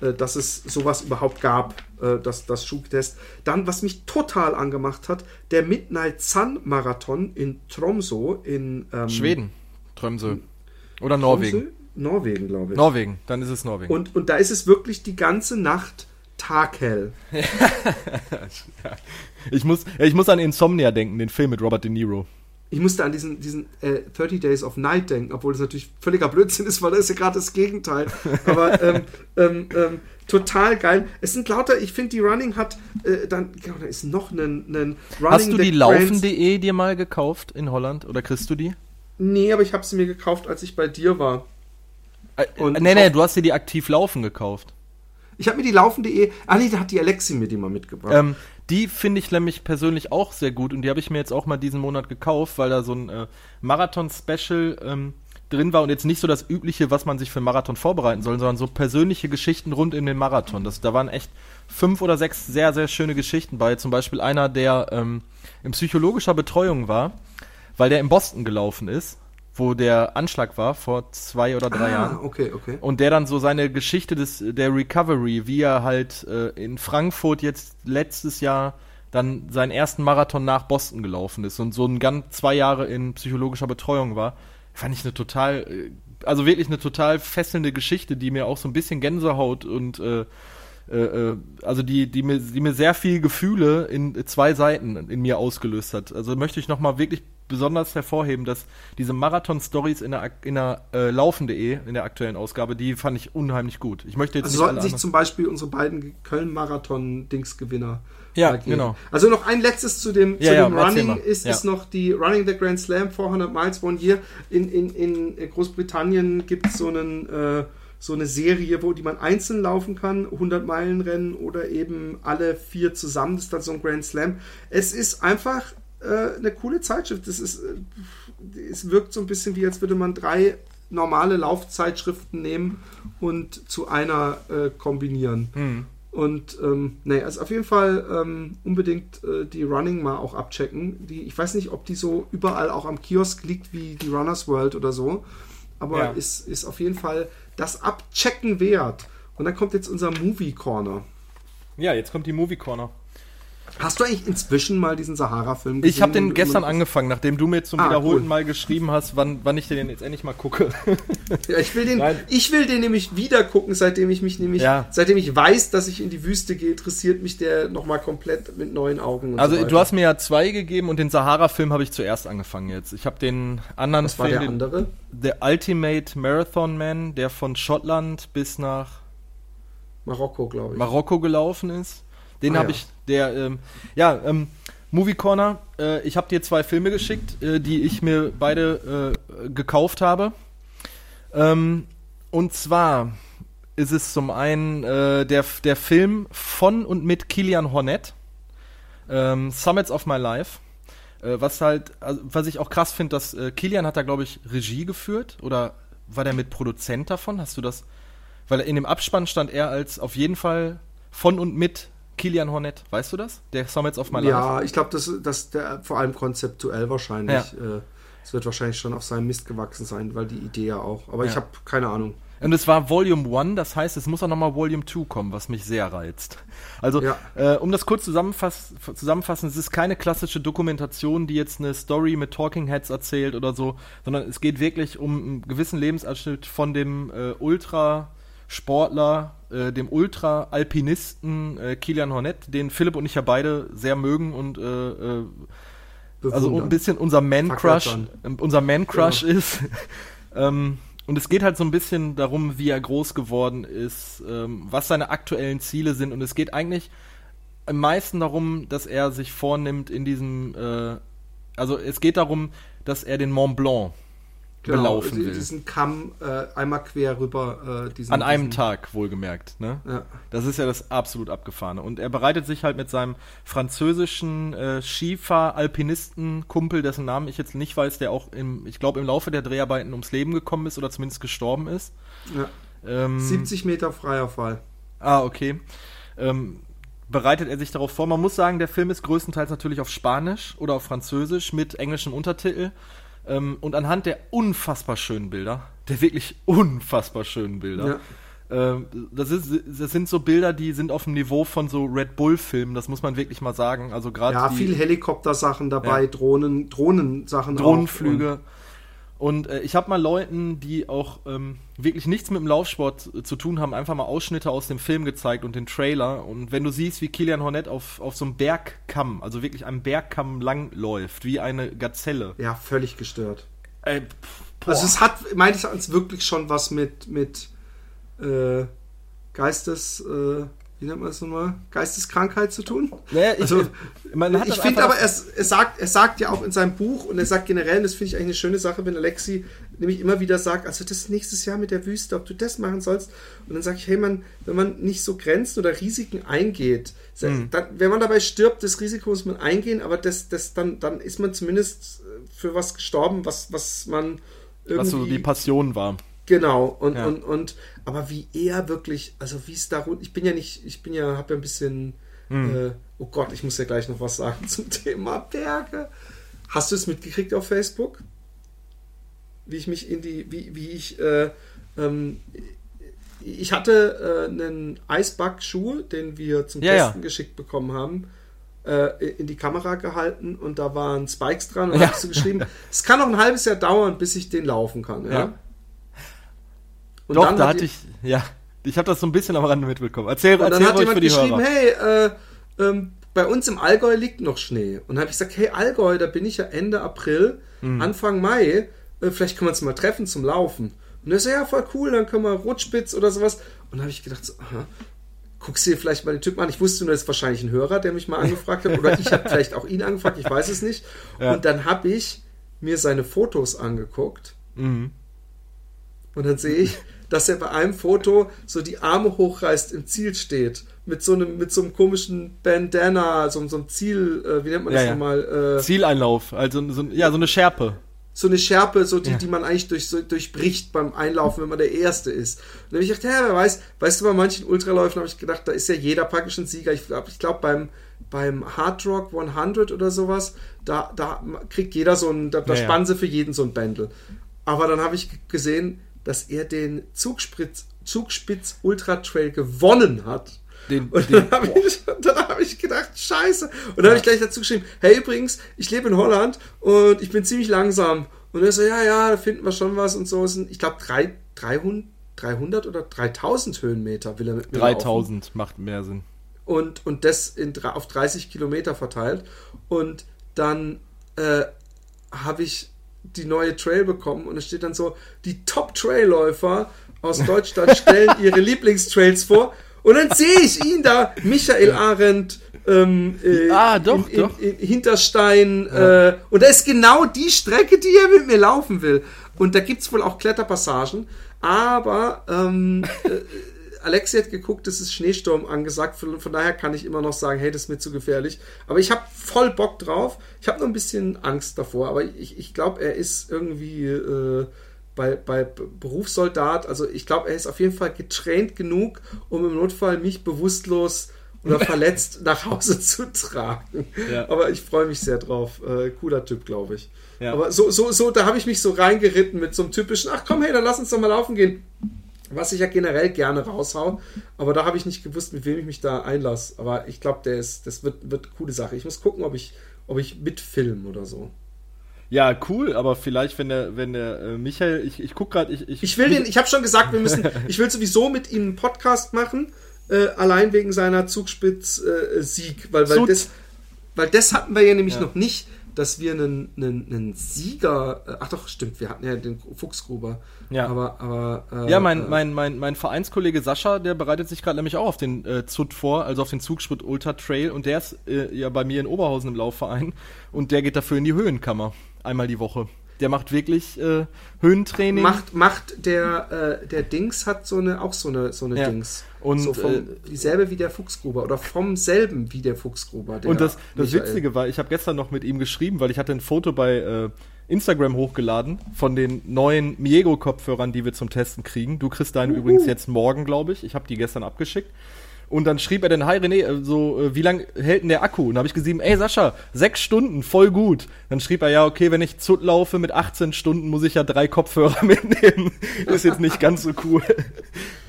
dass es sowas überhaupt gab, das, das Schubtest. Dann, was mich total angemacht hat, der Midnight Sun Marathon in Tromsø in ähm, Schweden. Tromsø. Oder Norwegen. Tromsø? Norwegen, glaube ich. Norwegen, dann ist es Norwegen. Und, und da ist es wirklich die ganze Nacht taghell. ich, muss, ich muss an Insomnia denken, den Film mit Robert De Niro. Ich musste an diesen, diesen äh, 30 Days of Night denken, obwohl das natürlich völliger Blödsinn ist, weil das ist ja gerade das Gegenteil. Aber ähm, ähm, ähm, total geil. Es sind lauter, ich finde, die Running hat, äh, dann, genau, da ist noch ein, Running Hast du die Laufen.de dir mal gekauft in Holland oder kriegst du die? Nee, aber ich habe sie mir gekauft, als ich bei dir war. Äh, Und nee, nee, du hast dir die aktiv laufen gekauft. Ich habe mir die laufende.de. Ah nee, da hat die Alexi mir die mal mitgebracht. Ähm, die finde ich nämlich persönlich auch sehr gut und die habe ich mir jetzt auch mal diesen Monat gekauft, weil da so ein äh, Marathon-Special ähm, drin war und jetzt nicht so das übliche, was man sich für einen Marathon vorbereiten soll, sondern so persönliche Geschichten rund in den Marathon. Das, da waren echt fünf oder sechs sehr, sehr schöne Geschichten bei. Zum Beispiel einer, der ähm, in psychologischer Betreuung war, weil der in Boston gelaufen ist wo der Anschlag war vor zwei oder drei ah, Jahren. Okay, okay. Und der dann so seine Geschichte des der Recovery, wie er halt äh, in Frankfurt jetzt letztes Jahr dann seinen ersten Marathon nach Boston gelaufen ist und so ein ganz zwei Jahre in psychologischer Betreuung war, fand ich eine total, äh, also wirklich eine total fesselnde Geschichte, die mir auch so ein bisschen Gänsehaut und äh, äh, äh, also die, die mir, die mir sehr viel Gefühle in zwei Seiten in mir ausgelöst hat. Also möchte ich nochmal wirklich besonders hervorheben, dass diese Marathon-Stories in der, in der äh, Laufen.de, in der aktuellen Ausgabe, die fand ich unheimlich gut. Ich möchte jetzt also sollten sich zum Beispiel unsere beiden Köln-Marathon-Dings-Gewinner ja, geben. genau. Also noch ein letztes zu dem, ja, zu ja, dem Running ist, ist noch die Running the Grand Slam 400 Miles One Year. In, in, in Großbritannien gibt es so einen äh, so eine Serie, wo die man einzeln laufen kann, 100 Meilen Rennen oder eben alle vier zusammen. Das ist dann so ein Grand Slam. Es ist einfach äh, eine coole Zeitschrift. Das ist, äh, es wirkt so ein bisschen wie, als würde man drei normale Laufzeitschriften nehmen und zu einer äh, kombinieren. Mhm. Und ähm, nee, also auf jeden Fall ähm, unbedingt äh, die Running mal auch abchecken. Die, ich weiß nicht, ob die so überall auch am Kiosk liegt wie die Runners World oder so. Aber ja. ist, ist auf jeden Fall das Abchecken wert. Und dann kommt jetzt unser Movie Corner. Ja, jetzt kommt die Movie Corner. Hast du eigentlich inzwischen mal diesen Sahara-Film gesehen? Ich habe den gestern angefangen, nachdem du mir zum ah, wiederholten cool. Mal geschrieben hast, wann, wann ich den jetzt endlich mal gucke. ja, ich will den, ich will den nämlich wieder gucken, seitdem ich mich nämlich, ja. seitdem ich weiß, dass ich in die Wüste gehe, interessiert mich der nochmal komplett mit neuen Augen. also so du hast mir ja zwei gegeben und den Sahara-Film habe ich zuerst angefangen jetzt. Ich habe den anderen Was war Film, der andere? Der Ultimate Marathon Man, der von Schottland bis nach Marokko, glaube ich. Marokko gelaufen ist. Den ah, habe ja. ich, der, ähm, ja, ähm, Movie Corner, äh, ich habe dir zwei Filme geschickt, äh, die ich mir beide äh, gekauft habe. Ähm, und zwar ist es zum einen äh, der, der Film von und mit Kilian Hornet, ähm, Summits of My Life. Äh, was halt, also, was ich auch krass finde, dass äh, Kilian hat da, glaube ich, Regie geführt oder war der mit Produzent davon? Hast du das? Weil in dem Abspann stand er als auf jeden Fall von und mit Kilian Hornet, weißt du das? Der Summits of My Life. Ja, ich glaube, das, das der vor allem konzeptuell wahrscheinlich. Ja. Äh, es wird wahrscheinlich schon auf seinem Mist gewachsen sein, weil die Idee ja auch. Aber ja. ich habe keine Ahnung. Und es war Volume 1, das heißt, es muss auch nochmal Volume 2 kommen, was mich sehr reizt. Also, ja. äh, um das kurz zusammenfass zusammenfassen, es ist keine klassische Dokumentation, die jetzt eine Story mit Talking Heads erzählt oder so, sondern es geht wirklich um einen gewissen Lebensabschnitt von dem äh, Ultra- Sportler, äh, dem Ultra-Alpinisten äh, Kilian Hornet, den Philipp und ich ja beide sehr mögen und äh, äh also ein bisschen unser Man-Crush unser Man-Crush ja. ist. ähm, und es geht halt so ein bisschen darum, wie er groß geworden ist, ähm, was seine aktuellen Ziele sind. Und es geht eigentlich am meisten darum, dass er sich vornimmt in diesem, äh, also es geht darum, dass er den Mont Blanc genau, belaufen will. Diesen Kamm äh, einmal quer rüber. Äh, diesen, An einem diesen, Tag, wohlgemerkt. Ne? Ja. Das ist ja das absolut Abgefahrene. Und er bereitet sich halt mit seinem französischen äh, Skifahrer-Alpinisten-Kumpel, dessen Namen ich jetzt nicht weiß, der auch, im, ich glaube, im Laufe der Dreharbeiten ums Leben gekommen ist oder zumindest gestorben ist. Ja. Ähm, 70 Meter freier Fall. Ah, okay. Ähm, bereitet er sich darauf vor. Man muss sagen, der Film ist größtenteils natürlich auf Spanisch oder auf Französisch mit englischem Untertitel. Ähm, und anhand der unfassbar schönen Bilder, der wirklich unfassbar schönen Bilder, ja. ähm, das, ist, das sind so Bilder, die sind auf dem Niveau von so Red Bull-Filmen, das muss man wirklich mal sagen. Also gerade ja, viel Helikoptersachen dabei, ja. Drohnen, Drohnensachen Drohnenflüge. Auch und äh, ich habe mal Leuten, die auch ähm, wirklich nichts mit dem Laufsport äh, zu tun haben, einfach mal Ausschnitte aus dem Film gezeigt und den Trailer. Und wenn du siehst, wie Kilian Hornet auf, auf so einem Bergkamm, also wirklich einem Bergkamm langläuft, wie eine Gazelle. Ja, völlig gestört. Äh, also es hat meines Erachtens wirklich schon was mit, mit äh, Geistes... Äh, wie nennt man das nochmal, Geisteskrankheit zu tun. Naja, ich, also, ich finde aber, er, er, sagt, er sagt ja auch in seinem Buch und er sagt generell, und das finde ich eigentlich eine schöne Sache, wenn Alexi nämlich immer wieder sagt, also das nächstes Jahr mit der Wüste, ob du das machen sollst. Und dann sage ich, hey man, wenn man nicht so Grenzen oder Risiken eingeht, mhm. dann, wenn man dabei stirbt, das Risiko muss man eingehen, aber das, das dann, dann ist man zumindest für was gestorben, was, was man irgendwie... Was so die Passion war. Genau, und, ja. und, und, aber wie er wirklich, also wie es da, ich bin ja nicht, ich bin ja, habe ja ein bisschen, hm. äh, oh Gott, ich muss ja gleich noch was sagen zum Thema Berge. Hast du es mitgekriegt auf Facebook? Wie ich mich in die, wie, wie ich, äh, ähm, ich hatte äh, einen Eisback-Schuh, den wir zum ja, Testen ja. geschickt bekommen haben, äh, in die Kamera gehalten und da waren Spikes dran und ja. hast du geschrieben, es kann noch ein halbes Jahr dauern, bis ich den laufen kann. Ja? Und Doch, da hatte ich, ja, ich habe das so ein bisschen am Rande mitbekommen. Erzähl, und erzähl dann hat jemand geschrieben, Hörer. hey, äh, ähm, bei uns im Allgäu liegt noch Schnee. Und dann habe ich gesagt, hey, Allgäu, da bin ich ja Ende April, mhm. Anfang Mai, äh, vielleicht können wir uns mal treffen zum Laufen. Und er so, ja, voll cool, dann können wir Rutspitz oder sowas. Und dann habe ich gedacht, so, aha, guckst du dir vielleicht mal den Typen an. Ich wusste nur, das ist wahrscheinlich ein Hörer, der mich mal angefragt hat. Oder ich habe vielleicht auch ihn angefragt, ich weiß es nicht. Ja. Und dann habe ich mir seine Fotos angeguckt. Mhm. Und dann sehe ich, dass er bei einem Foto so die Arme hochreißt, im Ziel steht. Mit so einem, mit so einem komischen Bandana, so, so einem Ziel, äh, wie nennt man das ja, nochmal? Äh, Zieleinlauf, also so, ja, so eine Schärpe. So eine Schärpe, so die, ja. die man eigentlich durch, so, durchbricht beim Einlaufen, wenn man der Erste ist. Und dann habe ich gedacht, ja, wer weiß, weißt du, bei manchen Ultraläufen habe ich gedacht, da ist ja jeder praktisch ein Sieger. Ich glaube, ich glaub, beim, beim Hard Rock 100 oder sowas, da, da kriegt jeder so ein, da, da ja, spannen sie für jeden so ein Bändel. Aber dann habe ich gesehen, dass er den Zugspitz, Zugspitz Ultra Trail gewonnen hat. Den, und dann habe ich, hab ich gedacht, scheiße. Und dann ja. habe ich gleich dazu geschrieben, hey übrigens, ich lebe in Holland und ich bin ziemlich langsam. Und er so, ja, ja, da finden wir schon was und so. Ich glaube, 300, 300 oder 3000 Höhenmeter will er mit mir 3000 laufen. macht mehr Sinn. Und, und das in, auf 30 Kilometer verteilt. Und dann äh, habe ich die neue Trail bekommen und es steht dann so, die Top-Trailläufer aus Deutschland stellen ihre Lieblingstrails vor und dann sehe ich ihn da, Michael Arendt, ähm, äh, ah, doch, in, doch. In, in Hinterstein. Ja. Äh, und da ist genau die Strecke, die er mit mir laufen will. Und da gibt es wohl auch Kletterpassagen. Aber ähm, äh, Alexi hat geguckt, es ist Schneesturm angesagt. Von, von, daher kann ich immer noch sagen, hey, das ist mir zu gefährlich. Aber ich habe voll Bock drauf. Ich habe nur ein bisschen Angst davor. Aber ich, ich glaube, er ist irgendwie... Äh, bei, bei Berufssoldat, also ich glaube, er ist auf jeden Fall getraint genug, um im Notfall mich bewusstlos oder verletzt nach Hause zu tragen. Ja. Aber ich freue mich sehr drauf. Äh, cooler Typ, glaube ich. Ja. Aber so, so, so, da habe ich mich so reingeritten mit so einem typischen, ach komm, hey, dann lass uns doch mal laufen gehen. Was ich ja generell gerne raushau. Aber da habe ich nicht gewusst, mit wem ich mich da einlasse. Aber ich glaube, der ist, das wird, wird eine coole Sache. Ich muss gucken, ob ich, ob ich mitfilm oder so. Ja, cool, aber vielleicht, wenn der, wenn der äh, Michael, ich, ich guck gerade, ich, ich. Ich will den, ich habe schon gesagt, wir müssen, ich will sowieso mit ihm einen Podcast machen, äh, allein wegen seiner Zugspitz-Sieg, äh, weil, weil, das, weil das hatten wir ja nämlich ja. noch nicht, dass wir einen, einen, einen Sieger, äh, ach doch, stimmt, wir hatten ja den Fuchsgruber. Ja, aber, aber äh, ja, mein, äh, mein, mein, mein Vereinskollege Sascha, der bereitet sich gerade nämlich auch auf den äh, Zut vor, also auf den Zugsprit Ultra Trail und der ist äh, ja bei mir in Oberhausen im Laufverein und der geht dafür in die Höhenkammer einmal die Woche. Der macht wirklich äh, Höhentraining. Macht, macht der, äh, der Dings hat so eine, auch so eine, so eine ja. Dings. Und so vom, äh, dieselbe wie der Fuchsgruber oder vom selben wie der Fuchsgruber. Der und das, das Witzige war, ich habe gestern noch mit ihm geschrieben, weil ich hatte ein Foto bei äh, Instagram hochgeladen von den neuen Miego-Kopfhörern, die wir zum Testen kriegen. Du kriegst deine uh übrigens jetzt morgen, glaube ich. Ich habe die gestern abgeschickt. Und dann schrieb er dann, hi René, äh, so, äh, wie lange hält denn der Akku? Und dann habe ich geschrieben, ey Sascha, sechs Stunden, voll gut. Dann schrieb er, ja, okay, wenn ich Zut laufe mit 18 Stunden, muss ich ja drei Kopfhörer mitnehmen. ist jetzt nicht ganz so cool.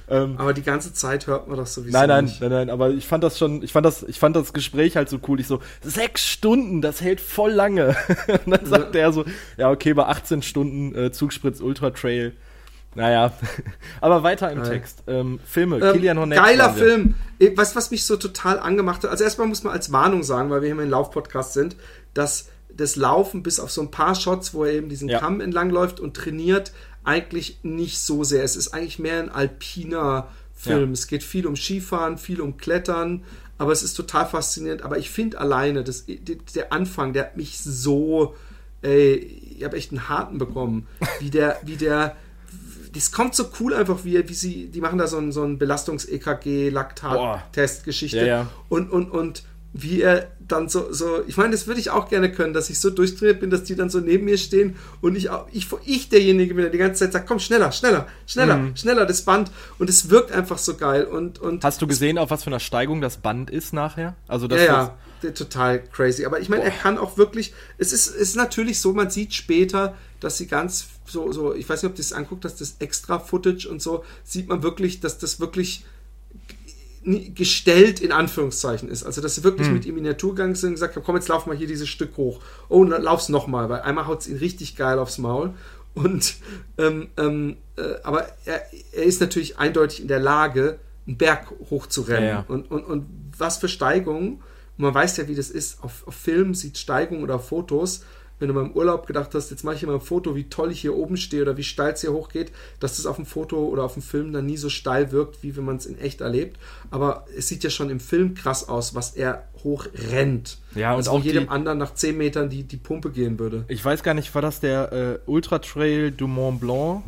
Ähm, aber die ganze Zeit hört man doch sowieso. Nein, nein, nicht. nein, nein, aber ich fand das schon, ich fand das, ich fand das Gespräch halt so cool. Ich so, sechs Stunden, das hält voll lange. Und dann sagt ja. er so, ja, okay, bei 18 Stunden äh, Zugspritz Ultra Trail naja, aber weiter im Text. Ähm, Filme, ähm, Kilian Hornet. Geiler Film. Was, was mich so total angemacht hat, also erstmal muss man als Warnung sagen, weil wir hier im Laufpodcast sind, dass das Laufen bis auf so ein paar Shots, wo er eben diesen ja. Kamm entlang läuft und trainiert, eigentlich nicht so sehr. Es ist eigentlich mehr ein alpiner Film. Ja. Es geht viel um Skifahren, viel um Klettern, aber es ist total faszinierend. Aber ich finde alleine, das, der Anfang, der hat mich so, ey, ich habe echt einen harten bekommen, wie der, wie der das kommt so cool einfach, wie, wie sie, die machen da so ein, so ein Belastungs-EKG-Laktat-Test-Geschichte. Ja, ja. Und, und, und wie er dann so, so ich meine, das würde ich auch gerne können, dass ich so durchtrainiert bin, dass die dann so neben mir stehen und ich, ich, ich derjenige bin, der die ganze Zeit sagt, komm, schneller, schneller, schneller, mhm. schneller, das Band. Und es wirkt einfach so geil. Und, und Hast du gesehen, auf was für einer Steigung das Band ist nachher? Also das ja, ja, total crazy. Aber ich meine, er kann auch wirklich, es ist, es ist natürlich so, man sieht später, dass sie ganz so, so, ich weiß nicht, ob das anguckt, dass das extra Footage und so, sieht man wirklich, dass das wirklich gestellt in Anführungszeichen ist. Also, dass sie wirklich hm. mit ihm in der Tour gegangen sind und gesagt haben, komm, jetzt lauf mal hier dieses Stück hoch. Oh, lauf's nochmal, weil einmal haut es ihn richtig geil aufs Maul. Und, ähm, ähm, äh, aber er, er ist natürlich eindeutig in der Lage, einen Berg hochzurennen. Ja, ja. Und, und, und was für Steigungen. Man weiß ja, wie das ist. Auf, auf Film sieht Steigungen oder Fotos wenn du mal im Urlaub gedacht hast, jetzt mache ich mal ein Foto, wie toll ich hier oben stehe oder wie steil es hier hochgeht, dass das auf dem Foto oder auf dem Film dann nie so steil wirkt, wie wenn man es in echt erlebt. Aber es sieht ja schon im Film krass aus, was er hoch rennt. Ja, und also auch jedem die, anderen nach 10 Metern die, die Pumpe gehen würde. Ich weiß gar nicht, war das der äh, Ultra Trail du Mont Blanc?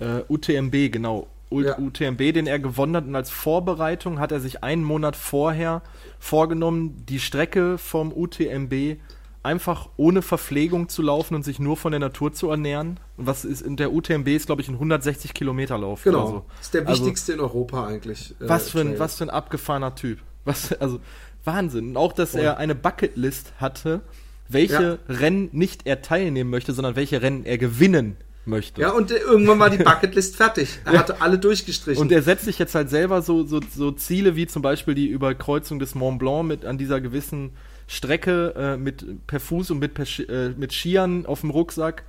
Äh, UTMB, genau. Ja. UTMB, den er gewonnen hat und als Vorbereitung hat er sich einen Monat vorher vorgenommen, die Strecke vom UTMB einfach ohne Verpflegung zu laufen und sich nur von der Natur zu ernähren. Was ist in der UTMB ist, glaube ich, ein 160 Kilometer Lauf. Genau. So. Ist der also wichtigste also, in Europa eigentlich. Äh, was, für ein, was für ein abgefahrener Typ. Was, also Wahnsinn. Und auch, dass Voll. er eine Bucketlist hatte, welche ja. Rennen nicht er teilnehmen möchte, sondern welche Rennen er gewinnen möchte. Ja, und irgendwann war die Bucketlist fertig. Er hatte alle durchgestrichen. Und er setzt sich jetzt halt selber so, so, so Ziele wie zum Beispiel die Überkreuzung des Mont Blanc mit an dieser gewissen Strecke äh, mit per Fuß und mit, per, äh, mit Skiern auf dem Rucksack.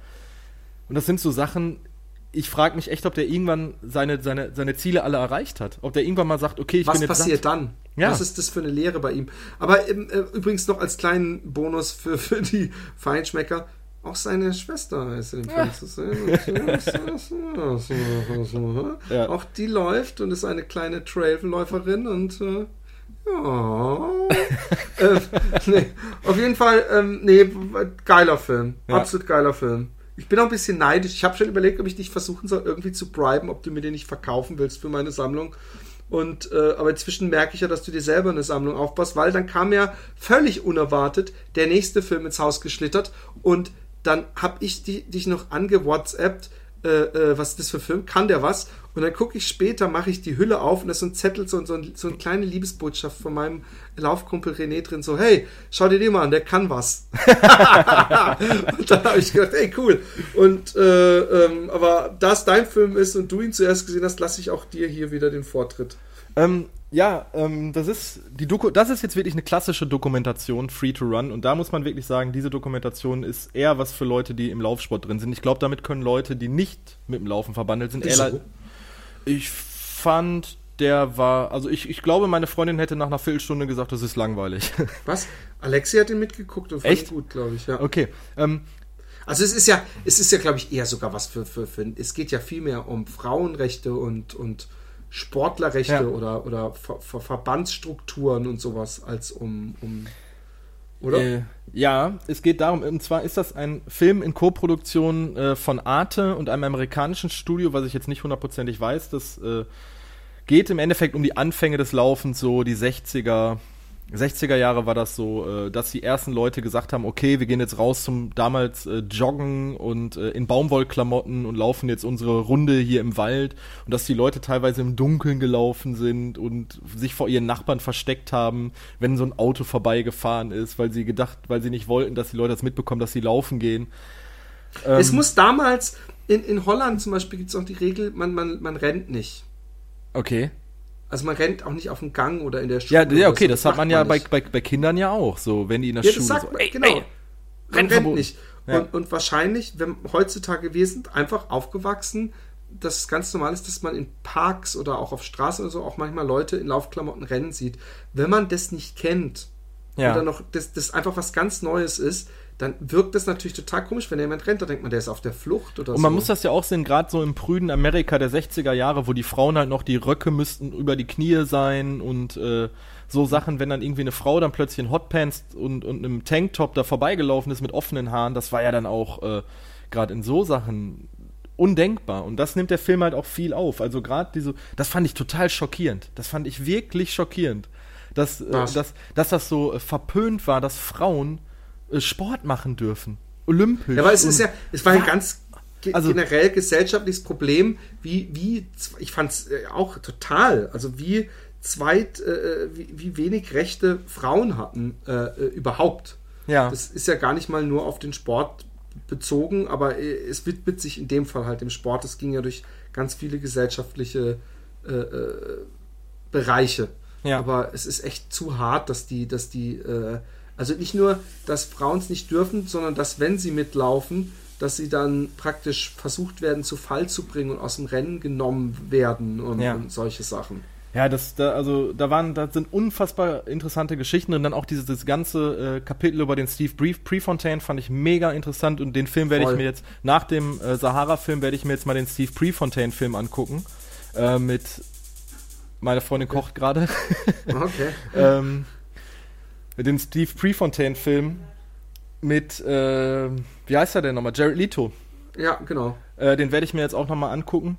Und das sind so Sachen, ich frage mich echt, ob der irgendwann seine, seine, seine Ziele alle erreicht hat. Ob der irgendwann mal sagt, okay, ich Was bin jetzt. Was passiert satt. dann? Ja. Was ist das für eine Lehre bei ihm? Aber ähm, äh, übrigens noch als kleinen Bonus für, für die Feinschmecker. Auch seine Schwester ist in dem Film zu sehen. ja. Auch die läuft und ist eine kleine Trailläuferin und äh, ja. äh, nee. Auf jeden Fall, ähm, nee, geiler Film. Ja. Absolut geiler Film. Ich bin auch ein bisschen neidisch. Ich habe schon überlegt, ob ich dich versuchen soll, irgendwie zu briben, ob du mir den nicht verkaufen willst für meine Sammlung. Und äh, aber inzwischen merke ich ja, dass du dir selber eine Sammlung aufbaust, weil dann kam ja völlig unerwartet der nächste Film ins Haus geschlittert und dann habe ich die, dich noch angewhatsappt, äh, äh, was ist das für Film? Kann der was? Und dann gucke ich später, mache ich die Hülle auf und da ist so ein Zettel, so, so, ein, so eine kleine Liebesbotschaft von meinem Laufkumpel René drin, so, hey, schau dir den mal an, der kann was. und dann habe ich gedacht, hey, cool. Und äh, ähm, aber da es dein Film ist und du ihn zuerst gesehen hast, lasse ich auch dir hier wieder den Vortritt. Ähm, ja, ähm, das ist die Doku das ist jetzt wirklich eine klassische Dokumentation, Free to Run. Und da muss man wirklich sagen, diese Dokumentation ist eher was für Leute, die im Laufsport drin sind. Ich glaube, damit können Leute, die nicht mit dem Laufen verbandelt sind, eher. So? Ich fand, der war, also ich, ich glaube, meine Freundin hätte nach einer Viertelstunde gesagt, das ist langweilig. Was? Alexi hat ihn mitgeguckt und fand Echt? gut, glaube ich, ja. Okay. Ähm, also es ist ja, es ist ja, glaube ich, eher sogar was für, für, für, es geht ja viel mehr um Frauenrechte und, und Sportlerrechte ja. oder, oder Ver, Ver, Verbandsstrukturen und sowas als um, um oder? Äh, ja, es geht darum, und zwar ist das ein Film in Koproduktion äh, von Arte und einem amerikanischen Studio, was ich jetzt nicht hundertprozentig weiß. Das äh, geht im Endeffekt um die Anfänge des Laufens, so die 60er, 60er Jahre war das so, äh, dass die ersten Leute gesagt haben, okay, wir gehen jetzt raus zum damals äh, Joggen und äh, in Baumwollklamotten und laufen jetzt unsere Runde hier im Wald und dass die Leute teilweise im Dunkeln gelaufen sind und sich vor ihren Nachbarn versteckt haben, wenn so ein Auto vorbeigefahren ist, weil sie gedacht, weil sie nicht wollten, dass die Leute das mitbekommen, dass sie laufen gehen. es ähm, muss damals, in, in Holland zum Beispiel gibt es auch die Regel, man, man, man rennt nicht. Okay. Also man rennt auch nicht auf dem Gang oder in der Schule. Ja, ja okay, so. das, hat man ja bei, bei, bei, Kindern ja auch, so wenn die in der ja, Schule das sagt man, so, genau. Ey, man rennt nicht. Ja. Und, und, wahrscheinlich, wenn heutzutage wir sind einfach aufgewachsen, dass es ganz normal ist, dass man in Parks oder auch auf Straßen oder so auch manchmal Leute in Laufklamotten rennen sieht. Wenn man das nicht kennt ja. oder noch das, das einfach was ganz Neues ist, dann wirkt das natürlich total komisch, wenn jemand rennt, da denkt man, der ist auf der Flucht oder so. Und man so. muss das ja auch sehen, gerade so im prüden Amerika der 60er Jahre, wo die Frauen halt noch die Röcke müssten über die Knie sein und äh, so Sachen, wenn dann irgendwie eine Frau dann plötzlich in Hotpants und, und einem Tanktop da vorbeigelaufen ist mit offenen Haaren, das war ja dann auch äh, gerade in so Sachen undenkbar. Und das nimmt der Film halt auch viel auf. Also gerade diese, das fand ich total schockierend. Das fand ich wirklich schockierend. Dass, äh, dass, dass das so äh, verpönt war, dass Frauen Sport machen dürfen. Olympisch. Ja, aber es ist ja, es war ein ganz also, generell gesellschaftliches Problem, wie, wie, ich fand es äh, auch total, also wie zweit, äh, wie, wie, wenig Rechte Frauen hatten äh, überhaupt. Ja. Das ist ja gar nicht mal nur auf den Sport bezogen, aber es widmet sich in dem Fall halt dem Sport. Es ging ja durch ganz viele gesellschaftliche äh, Bereiche. Ja. Aber es ist echt zu hart, dass die, dass die äh, also nicht nur, dass Frauen es nicht dürfen, sondern dass, wenn sie mitlaufen, dass sie dann praktisch versucht werden, zu Fall zu bringen und aus dem Rennen genommen werden und, ja. und solche Sachen. Ja, das, da, also da waren, da sind unfassbar interessante Geschichten und dann auch dieses, dieses ganze äh, Kapitel über den Steve Brief Prefontaine fand ich mega interessant und den Film werde ich mir jetzt, nach dem äh, Sahara-Film werde ich mir jetzt mal den Steve Prefontaine-Film angucken. Äh, mit meine Freundin kocht gerade. Okay. ähm, den Steve Prefontaine-Film mit, äh, wie heißt er denn nochmal? Jared Leto. Ja, genau. Äh, den werde ich mir jetzt auch nochmal angucken.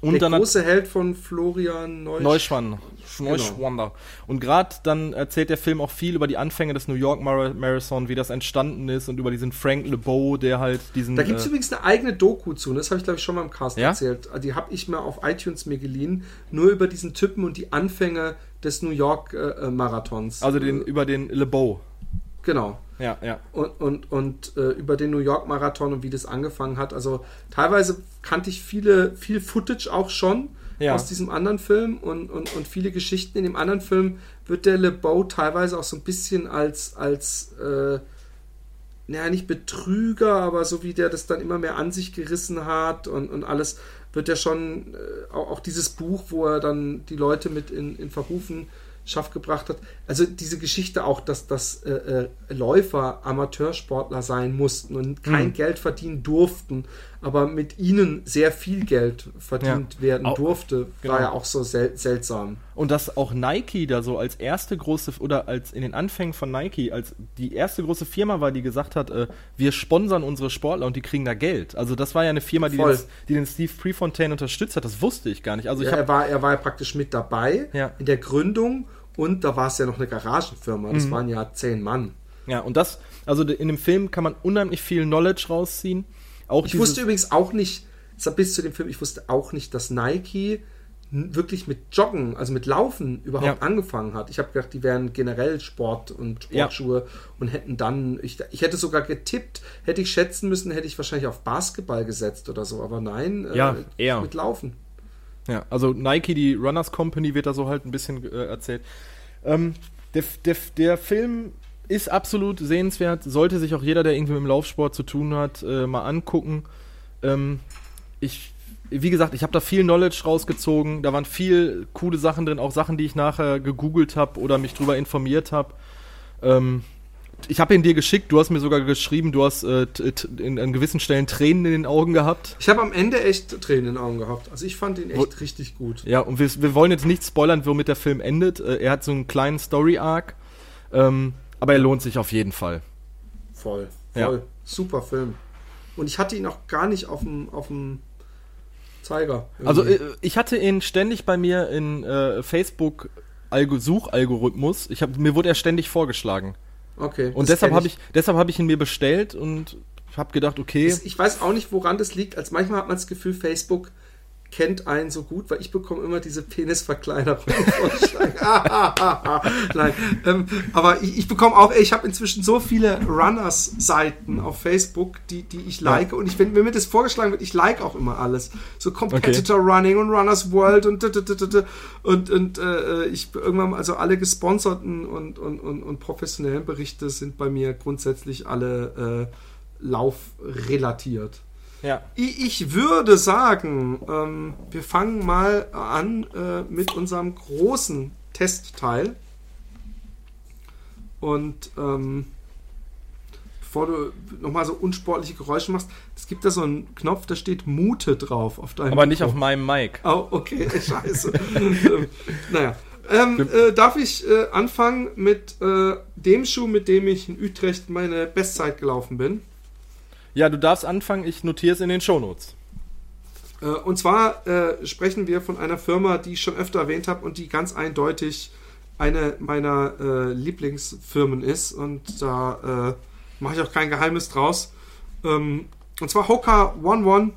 Und der große Held von Florian Neusch Neuschwander. Neuschwander. Genau. Und gerade dann erzählt der Film auch viel über die Anfänge des New York Marathon, wie das entstanden ist und über diesen Frank LeBeau, der halt diesen. Da gibt es äh, übrigens eine eigene Doku zu, das habe ich glaube ich schon mal im Cast ja? erzählt. Die habe ich mal auf iTunes mir geliehen, nur über diesen Typen und die Anfänge des New York äh, äh Marathons. Also den, über den LeBeau. Genau. Ja, ja. Und, und, und äh, über den New York Marathon und wie das angefangen hat. Also teilweise kannte ich viele, viel Footage auch schon ja. aus diesem anderen Film und, und, und viele Geschichten. In dem anderen Film wird der LeBeau teilweise auch so ein bisschen als, als äh, naja, nicht Betrüger, aber so wie der das dann immer mehr an sich gerissen hat und, und alles, wird er schon äh, auch, auch, dieses Buch, wo er dann die Leute mit in, in Verrufen Schaff gebracht hat. Also diese Geschichte auch, dass, dass äh, äh, Läufer Amateursportler sein mussten und kein mhm. Geld verdienen durften, aber mit ihnen sehr viel Geld verdient ja. werden durfte, genau. war ja auch so sel seltsam. Und dass auch Nike da so als erste große oder als in den Anfängen von Nike als die erste große Firma war, die gesagt hat, äh, wir sponsern unsere Sportler und die kriegen da Geld. Also das war ja eine Firma, die, den, die den Steve Prefontaine unterstützt hat. Das wusste ich gar nicht. Also ja, er war er war ja praktisch mit dabei ja. in der Gründung und da war es ja noch eine Garagenfirma. Das mhm. waren ja zehn Mann. Ja, und das, also in dem Film kann man unheimlich viel Knowledge rausziehen. Auch ich wusste übrigens auch nicht, bis zu dem Film, ich wusste auch nicht, dass Nike wirklich mit Joggen, also mit Laufen überhaupt ja. angefangen hat. Ich habe gedacht, die wären generell Sport und Sportschuhe ja. und hätten dann, ich, ich, hätte sogar getippt, hätte ich schätzen müssen, hätte ich wahrscheinlich auf Basketball gesetzt oder so, aber nein, äh, ja, äh, eher. mit Laufen. Ja, also Nike, die Runners Company, wird da so halt ein bisschen äh, erzählt. Ähm, der, der, der Film ist absolut sehenswert, sollte sich auch jeder, der irgendwie mit dem Laufsport zu tun hat, äh, mal angucken. Ähm, ich, wie gesagt, ich habe da viel Knowledge rausgezogen, da waren viel coole Sachen drin, auch Sachen, die ich nachher gegoogelt habe oder mich drüber informiert habe. Ähm, ich habe ihn dir geschickt, du hast mir sogar geschrieben, du hast äh, in, an gewissen Stellen Tränen in den Augen gehabt. Ich habe am Ende echt Tränen in den Augen gehabt. Also ich fand ihn echt Wo, richtig gut. Ja, und wir, wir, wollen jetzt nicht spoilern, womit der Film endet. Äh, er hat so einen kleinen Story-Arc, ähm, aber er lohnt sich auf jeden Fall. Voll, voll. Ja. Super Film. Und ich hatte ihn auch gar nicht auf dem, auf dem Zeiger. Irgendwie. Also äh, ich hatte ihn ständig bei mir in äh, Facebook Suchalgorithmus. Ich hab, mir wurde er ständig vorgeschlagen. Okay. Und deshalb habe ich, deshalb habe ich ihn mir bestellt und habe gedacht, okay. Ich weiß auch nicht, woran das liegt. Als manchmal hat man das Gefühl, Facebook kennt einen so gut, weil ich bekomme immer diese Penisverkleinerung. Nein, ähm, aber ich, ich bekomme auch, ich habe inzwischen so viele Runners-Seiten auf Facebook, die, die ich like. Ja. Und ich, wenn, wenn mir das vorgeschlagen wird, ich like auch immer alles. So Competitor okay. Running und Runners World und und, und äh, ich irgendwann, also alle gesponserten und, und, und, und professionellen Berichte sind bei mir grundsätzlich alle äh, laufrelatiert. Ja. Ich würde sagen, ähm, wir fangen mal an äh, mit unserem großen Testteil. Und ähm, bevor du nochmal so unsportliche Geräusche machst, es gibt da so einen Knopf, da steht Mute drauf auf deinem. Aber nicht Mikro. auf meinem Mic. Oh, okay, scheiße. ähm, naja. Ähm, äh, darf ich äh, anfangen mit äh, dem Schuh, mit dem ich in Utrecht meine Bestzeit gelaufen bin? Ja, du darfst anfangen, ich notiere es in den Shownotes. Äh, und zwar äh, sprechen wir von einer Firma, die ich schon öfter erwähnt habe und die ganz eindeutig eine meiner äh, Lieblingsfirmen ist. Und da äh, mache ich auch kein Geheimnis draus. Ähm, und zwar Hoka One One.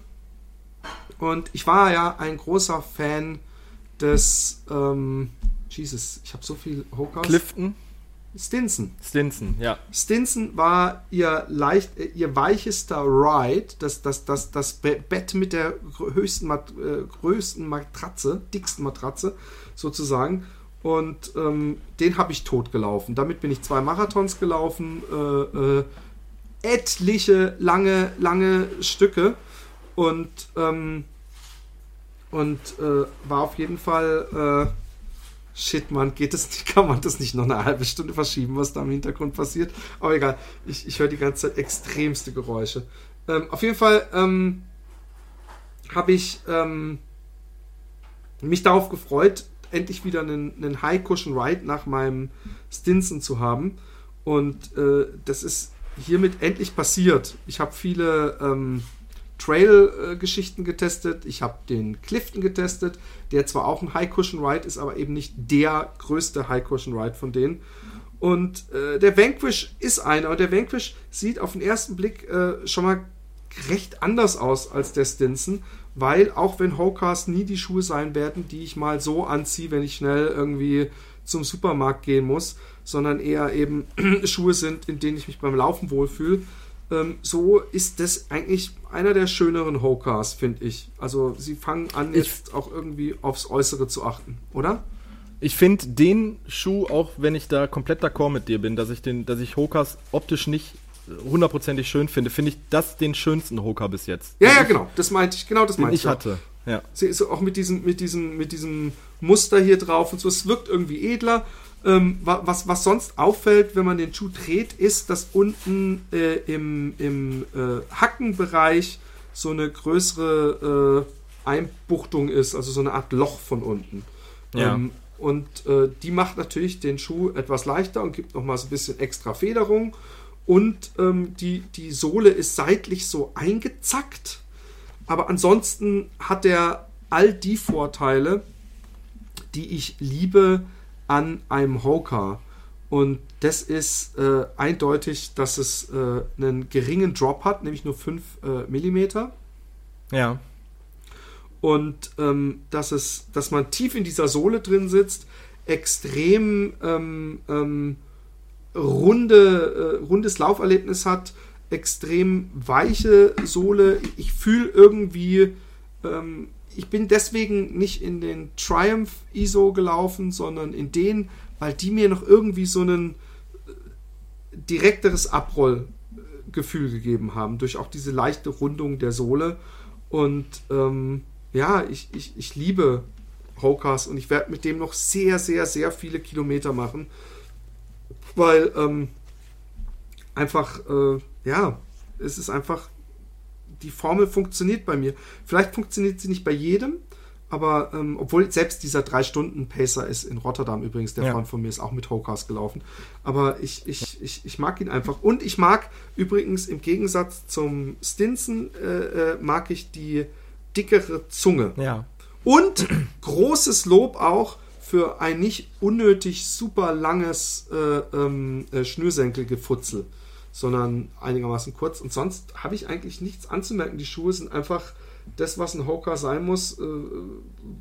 Und ich war ja ein großer Fan des ähm, Jesus, ich habe so viel Hokas. Clifton. Stinson. Stinson, ja. Stinson war ihr leicht, äh, ihr weichester Ride, das, das, das, das Bett mit der höchsten, äh, größten Matratze, dicksten Matratze sozusagen. Und ähm, den habe ich tot gelaufen. Damit bin ich zwei Marathons gelaufen, äh, äh, etliche lange, lange Stücke und, ähm, und äh, war auf jeden Fall äh, shit, man, geht es nicht, kann man das nicht noch eine halbe Stunde verschieben, was da im Hintergrund passiert? Aber egal, ich, ich höre die ganze Zeit extremste Geräusche. Ähm, auf jeden Fall ähm, habe ich ähm, mich darauf gefreut, endlich wieder einen, einen High Cushion Ride nach meinem Stinson zu haben. Und äh, das ist hiermit endlich passiert. Ich habe viele ähm, Trail-Geschichten getestet. Ich habe den Clifton getestet, der zwar auch ein High-Cushion-Ride ist, aber eben nicht der größte High-Cushion-Ride von denen. Und äh, der Vanquish ist einer. Und der Vanquish sieht auf den ersten Blick äh, schon mal recht anders aus als der Stinson, weil auch wenn Hokas nie die Schuhe sein werden, die ich mal so anziehe, wenn ich schnell irgendwie zum Supermarkt gehen muss, sondern eher eben Schuhe sind, in denen ich mich beim Laufen wohlfühle. Ähm, so ist das eigentlich einer der schöneren Hokas, finde ich. Also sie fangen an, jetzt ich, auch irgendwie aufs Äußere zu achten, oder? Ich finde den Schuh, auch wenn ich da komplett d'accord mit dir bin, dass ich den, dass ich Hokas optisch nicht hundertprozentig schön finde, finde ich das den schönsten Hoka bis jetzt. Ja, ja, genau. Das meinte ich. Genau das meinte ich. ich hatte. Ja. Sie ist auch mit diesem, mit diesem, mit diesem Muster hier drauf und so. Es wirkt irgendwie edler. Ähm, was, was sonst auffällt, wenn man den Schuh dreht, ist, dass unten äh, im, im äh, Hackenbereich so eine größere äh, Einbuchtung ist, also so eine Art Loch von unten. Ja. Ähm, und äh, die macht natürlich den Schuh etwas leichter und gibt nochmal so ein bisschen extra Federung. Und ähm, die, die Sohle ist seitlich so eingezackt. Aber ansonsten hat er all die Vorteile, die ich liebe an einem Hoka. Und das ist äh, eindeutig, dass es äh, einen geringen Drop hat, nämlich nur 5 äh, mm. Ja. Und ähm, dass, es, dass man tief in dieser Sohle drin sitzt, extrem ähm, ähm, runde, äh, rundes Lauferlebnis hat, extrem weiche Sohle. Ich fühle irgendwie, ähm, ich bin deswegen nicht in den Triumph ISO gelaufen, sondern in den, weil die mir noch irgendwie so ein äh, direkteres Abrollgefühl gegeben haben, durch auch diese leichte Rundung der Sohle. Und ähm, ja, ich, ich, ich liebe Hokas und ich werde mit dem noch sehr, sehr, sehr viele Kilometer machen weil ähm, einfach, äh, ja, es ist einfach, die Formel funktioniert bei mir. Vielleicht funktioniert sie nicht bei jedem, aber ähm, obwohl selbst dieser 3-Stunden-Pacer ist in Rotterdam übrigens, der ja. Freund von mir ist auch mit Hokas gelaufen. Aber ich, ich, ich, ich mag ihn einfach. Und ich mag übrigens im Gegensatz zum Stinson, äh, äh, mag ich die dickere Zunge. Ja. Und großes Lob auch für ein nicht unnötig super langes äh, ähm, äh, Schnürsenkelgefutzel, sondern einigermaßen kurz. Und sonst habe ich eigentlich nichts anzumerken. Die Schuhe sind einfach das, was ein Hoka sein muss, äh,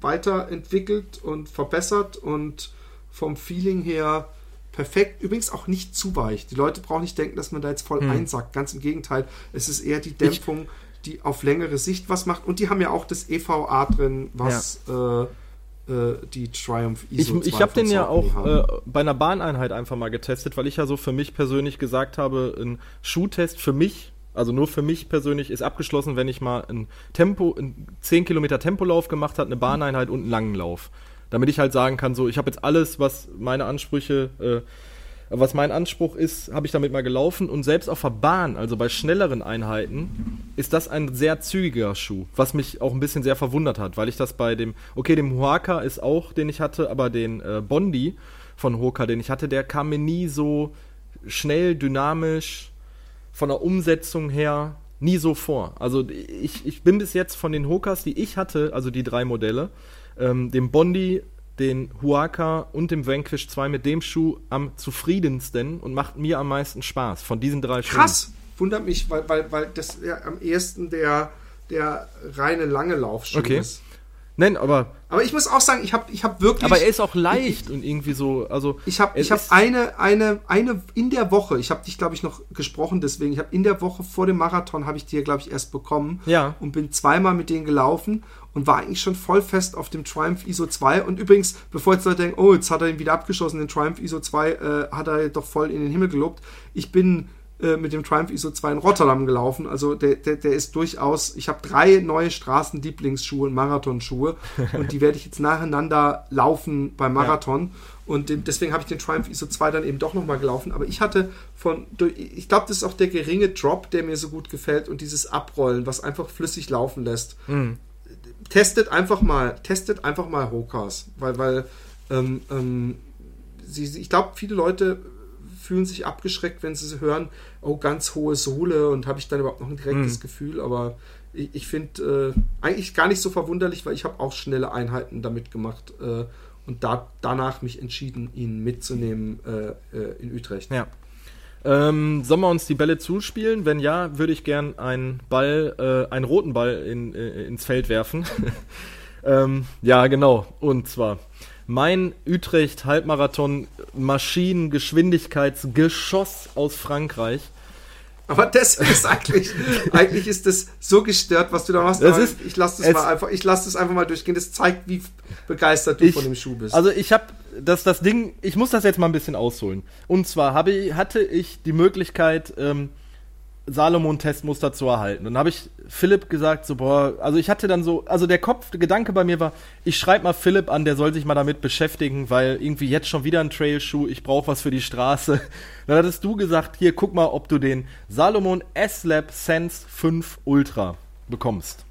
weiterentwickelt und verbessert und vom Feeling her perfekt. Übrigens auch nicht zu weich. Die Leute brauchen nicht denken, dass man da jetzt voll hm. einsackt. Ganz im Gegenteil. Es ist eher die Dämpfung, ich, die auf längere Sicht was macht. Und die haben ja auch das EVA drin, was ja. äh, äh, die Triumph ISO Ich, ich habe den ja auch äh, bei einer Bahneinheit einfach mal getestet, weil ich ja so für mich persönlich gesagt habe, ein Schuhtest für mich, also nur für mich persönlich, ist abgeschlossen, wenn ich mal ein Tempo, ein 10 Kilometer Tempolauf gemacht habe, eine Bahneinheit und einen langen Lauf. Damit ich halt sagen kann, so, ich habe jetzt alles, was meine Ansprüche äh, was mein Anspruch ist, habe ich damit mal gelaufen und selbst auf der Bahn, also bei schnelleren Einheiten, ist das ein sehr zügiger Schuh, was mich auch ein bisschen sehr verwundert hat, weil ich das bei dem, okay, dem Huaka ist auch, den ich hatte, aber den äh, Bondi von Hoka, den ich hatte, der kam mir nie so schnell, dynamisch, von der Umsetzung her nie so vor. Also ich, ich bin bis jetzt von den Hokas, die ich hatte, also die drei Modelle, ähm, dem Bondi, den Huaka und dem Vanquish 2 mit dem Schuh am zufriedensten und macht mir am meisten Spaß von diesen drei Schuhen. Krass! Wundert mich, weil, weil, weil das ja am ehesten der, der reine lange Laufschuh okay. ist. Nein, aber. Aber ich muss auch sagen, ich habe ich hab wirklich. Aber er ist auch leicht ich, und irgendwie so. Also ich habe ich hab eine, eine, eine in der Woche, ich habe dich, glaube ich, noch gesprochen, deswegen, ich habe in der Woche vor dem Marathon, habe ich dir, glaube ich, erst bekommen. Ja. Und bin zweimal mit denen gelaufen und war eigentlich schon voll fest auf dem Triumph ISO 2. Und übrigens, bevor jetzt Leute denken, oh, jetzt hat er ihn wieder abgeschossen, den Triumph ISO 2 äh, hat er doch voll in den Himmel gelobt. Ich bin äh, mit dem Triumph ISO 2 in Rotterdam gelaufen. Also der, der, der ist durchaus, ich habe drei neue Straßenlieblingsschuhe und Marathonschuhe und die werde ich jetzt nacheinander laufen beim Marathon. Ja. Und deswegen habe ich den Triumph ISO 2 dann eben doch nochmal gelaufen. Aber ich hatte von, ich glaube, das ist auch der geringe Drop, der mir so gut gefällt und dieses Abrollen, was einfach flüssig laufen lässt. Mhm. Testet einfach mal, testet einfach mal Hokas, weil, weil ähm, ähm, sie, ich glaube, viele Leute fühlen sich abgeschreckt, wenn sie hören, oh, ganz hohe Sohle und habe ich dann überhaupt noch ein direktes mhm. Gefühl. Aber ich, ich finde äh, eigentlich gar nicht so verwunderlich, weil ich habe auch schnelle Einheiten damit gemacht äh, und da, danach mich entschieden, ihn mitzunehmen äh, äh in Utrecht. Ja. Ähm, sollen wir uns die Bälle zuspielen? Wenn ja, würde ich gern einen Ball, äh, einen roten Ball in, äh, ins Feld werfen. ähm, ja, genau. Und zwar mein Utrecht-Halbmarathon Maschinengeschwindigkeitsgeschoss aus Frankreich. Aber das ist eigentlich, eigentlich ist das so gestört, was du da machst. Das ist, ich lasse das mal einfach, ich lasse das einfach mal durchgehen. Das zeigt, wie begeistert du ich, von dem Schuh bist. Also ich habe das, das Ding, ich muss das jetzt mal ein bisschen ausholen. Und zwar habe, hatte ich die Möglichkeit, ähm, Salomon-Testmuster zu erhalten. Und dann habe ich Philipp gesagt, so, boah, also ich hatte dann so, also der Kopf, der Gedanke bei mir war, ich schreibe mal Philipp an, der soll sich mal damit beschäftigen, weil irgendwie jetzt schon wieder ein Trailschuh, ich brauche was für die Straße. Dann hattest du gesagt, hier, guck mal, ob du den Salomon S-Lab Sense 5 Ultra bekommst.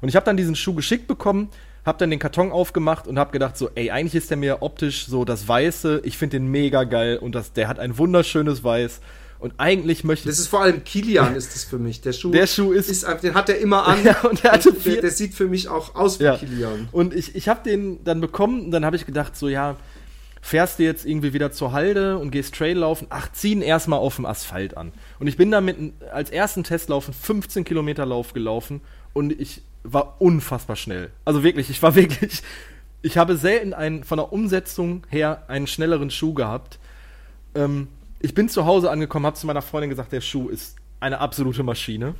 Und ich habe dann diesen Schuh geschickt bekommen, habe dann den Karton aufgemacht und habe gedacht, so, ey, eigentlich ist der mir optisch so das Weiße, ich finde den mega geil und das, der hat ein wunderschönes Weiß und eigentlich möchte Das ist vor allem Kilian ist das für mich. Der Schuh, der Schuh ist, ist den hat er immer an. Ja, und der, hatte der, der, sieht für mich auch aus wie ja. Kilian. Und ich, ich habe den dann bekommen und dann habe ich gedacht, so ja, fährst du jetzt irgendwie wieder zur Halde und gehst Trail laufen, ach, ziehen erstmal auf dem Asphalt an. Und ich bin damit als ersten Testlaufen 15 Kilometer Lauf gelaufen und ich war unfassbar schnell. Also wirklich, ich war wirklich, ich habe selten einen, von der Umsetzung her einen schnelleren Schuh gehabt. Ähm, ich bin zu Hause angekommen, habe zu meiner Freundin gesagt, der Schuh ist eine absolute Maschine.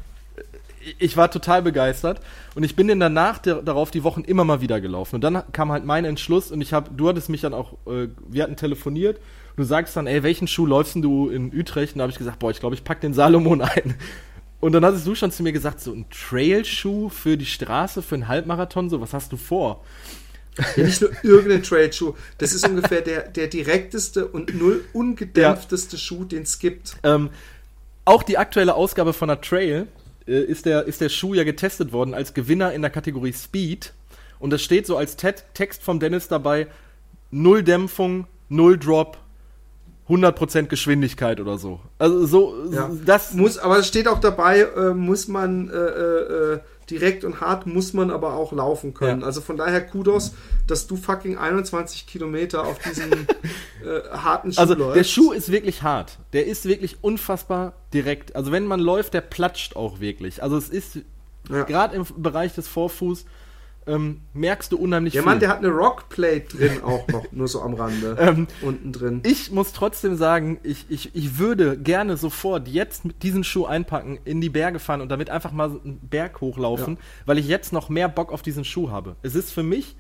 Ich war total begeistert und ich bin dann danach der, darauf die Wochen immer mal wieder gelaufen. Und dann kam halt mein Entschluss und ich habe, du hattest mich dann auch, äh, wir hatten telefoniert du sagst dann, ey, welchen Schuh läufst du in Utrecht? Und da habe ich gesagt, boah, ich glaube, ich pack den Salomon ein. Und dann hattest du schon zu mir gesagt, so ein Trailschuh für die Straße, für einen Halbmarathon, so, was hast du vor? Ja, nicht nur irgendein Trailschuh. Das ist ungefähr der, der direkteste und null ungedämpfteste ja. Schuh, den es gibt. Ähm, auch die aktuelle Ausgabe von der Trail äh, ist, der, ist der Schuh ja getestet worden als Gewinner in der Kategorie Speed. Und das steht so als Te Text vom Dennis dabei: Null Dämpfung, Null Drop, 100% Geschwindigkeit oder so. Also so, ja. das muss, aber es steht auch dabei, äh, muss man äh, äh, äh direkt und hart muss man aber auch laufen können. Ja. Also von daher Kudos, dass du fucking 21 Kilometer auf diesem äh, harten Schuh Also läufst. der Schuh ist wirklich hart. Der ist wirklich unfassbar direkt. Also wenn man läuft, der platscht auch wirklich. Also es ist ja. gerade im Bereich des Vorfuß ähm, merkst du unheimlich der viel. Der Mann, der hat eine Rockplate drin auch noch, nur so am Rande. ähm, unten drin. Ich muss trotzdem sagen, ich, ich, ich würde gerne sofort jetzt mit diesem Schuh einpacken, in die Berge fahren und damit einfach mal einen Berg hochlaufen, ja. weil ich jetzt noch mehr Bock auf diesen Schuh habe. Es ist für mich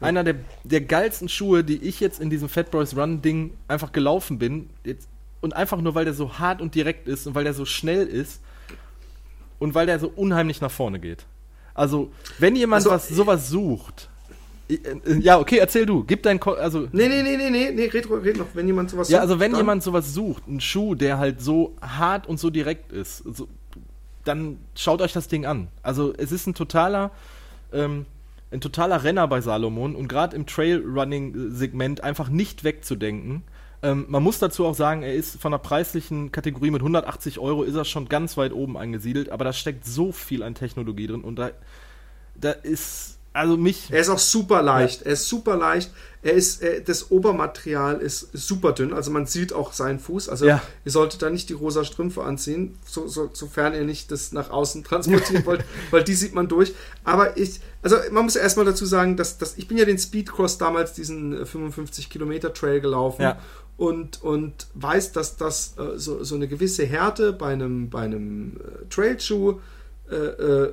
ja. einer der, der geilsten Schuhe, die ich jetzt in diesem Fat Boys Run Ding einfach gelaufen bin. Jetzt, und einfach nur, weil der so hart und direkt ist und weil der so schnell ist und weil der so unheimlich nach vorne geht. Also, wenn jemand also, was, sowas sucht, äh, ja, okay, erzähl du. Gib dein Ko also Nee, nee, nee, nee, nee, nee, red, red noch, wenn jemand sowas sucht. Ja, also wenn jemand sowas sucht, einen Schuh, der halt so hart und so direkt ist, so, dann schaut euch das Ding an. Also, es ist ein totaler ähm, ein totaler Renner bei Salomon und gerade im Trailrunning Segment einfach nicht wegzudenken. Ähm, man muss dazu auch sagen, er ist von der preislichen Kategorie mit 180 Euro ist er schon ganz weit oben angesiedelt, aber da steckt so viel an Technologie drin und da, da ist also mich. Er ist auch super leicht. Ja. Er ist super leicht. Er ist, er, das Obermaterial ist super dünn. Also man sieht auch seinen Fuß. Also ja. ihr solltet da nicht die rosa Strümpfe anziehen, so, so, sofern ihr nicht das nach außen transportieren wollt, weil die sieht man durch. Aber ich, also man muss erstmal dazu sagen, dass, dass ich bin ja den Speedcross damals diesen 55 Kilometer Trail gelaufen. Ja und, und weiß, dass das äh, so, so eine gewisse Härte bei einem, bei einem äh, Trailschuh, äh, äh,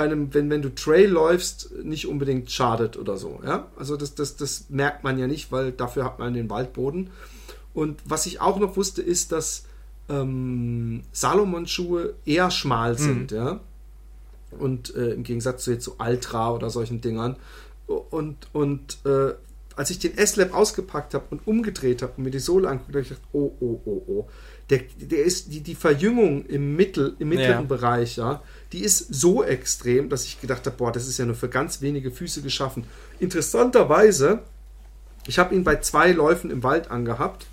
bei einem, wenn, wenn du Trail läufst, nicht unbedingt schadet oder so. Ja? Also das, das, das merkt man ja nicht, weil dafür hat man den Waldboden. Und was ich auch noch wusste, ist, dass ähm, Salomon-Schuhe eher schmal mhm. sind, mhm. ja. Und äh, im Gegensatz zu jetzt so Ultra oder solchen Dingern. Und, und äh, als ich den S-Lab ausgepackt habe und umgedreht habe und mir die Sohle angeguckt habe, ich gedacht, oh, oh, oh, oh. Der, der ist, die, die Verjüngung im, Mittel, im mittleren ja. Bereich, ja, die ist so extrem, dass ich gedacht habe, boah, das ist ja nur für ganz wenige Füße geschaffen. Interessanterweise, ich habe ihn bei zwei Läufen im Wald angehabt,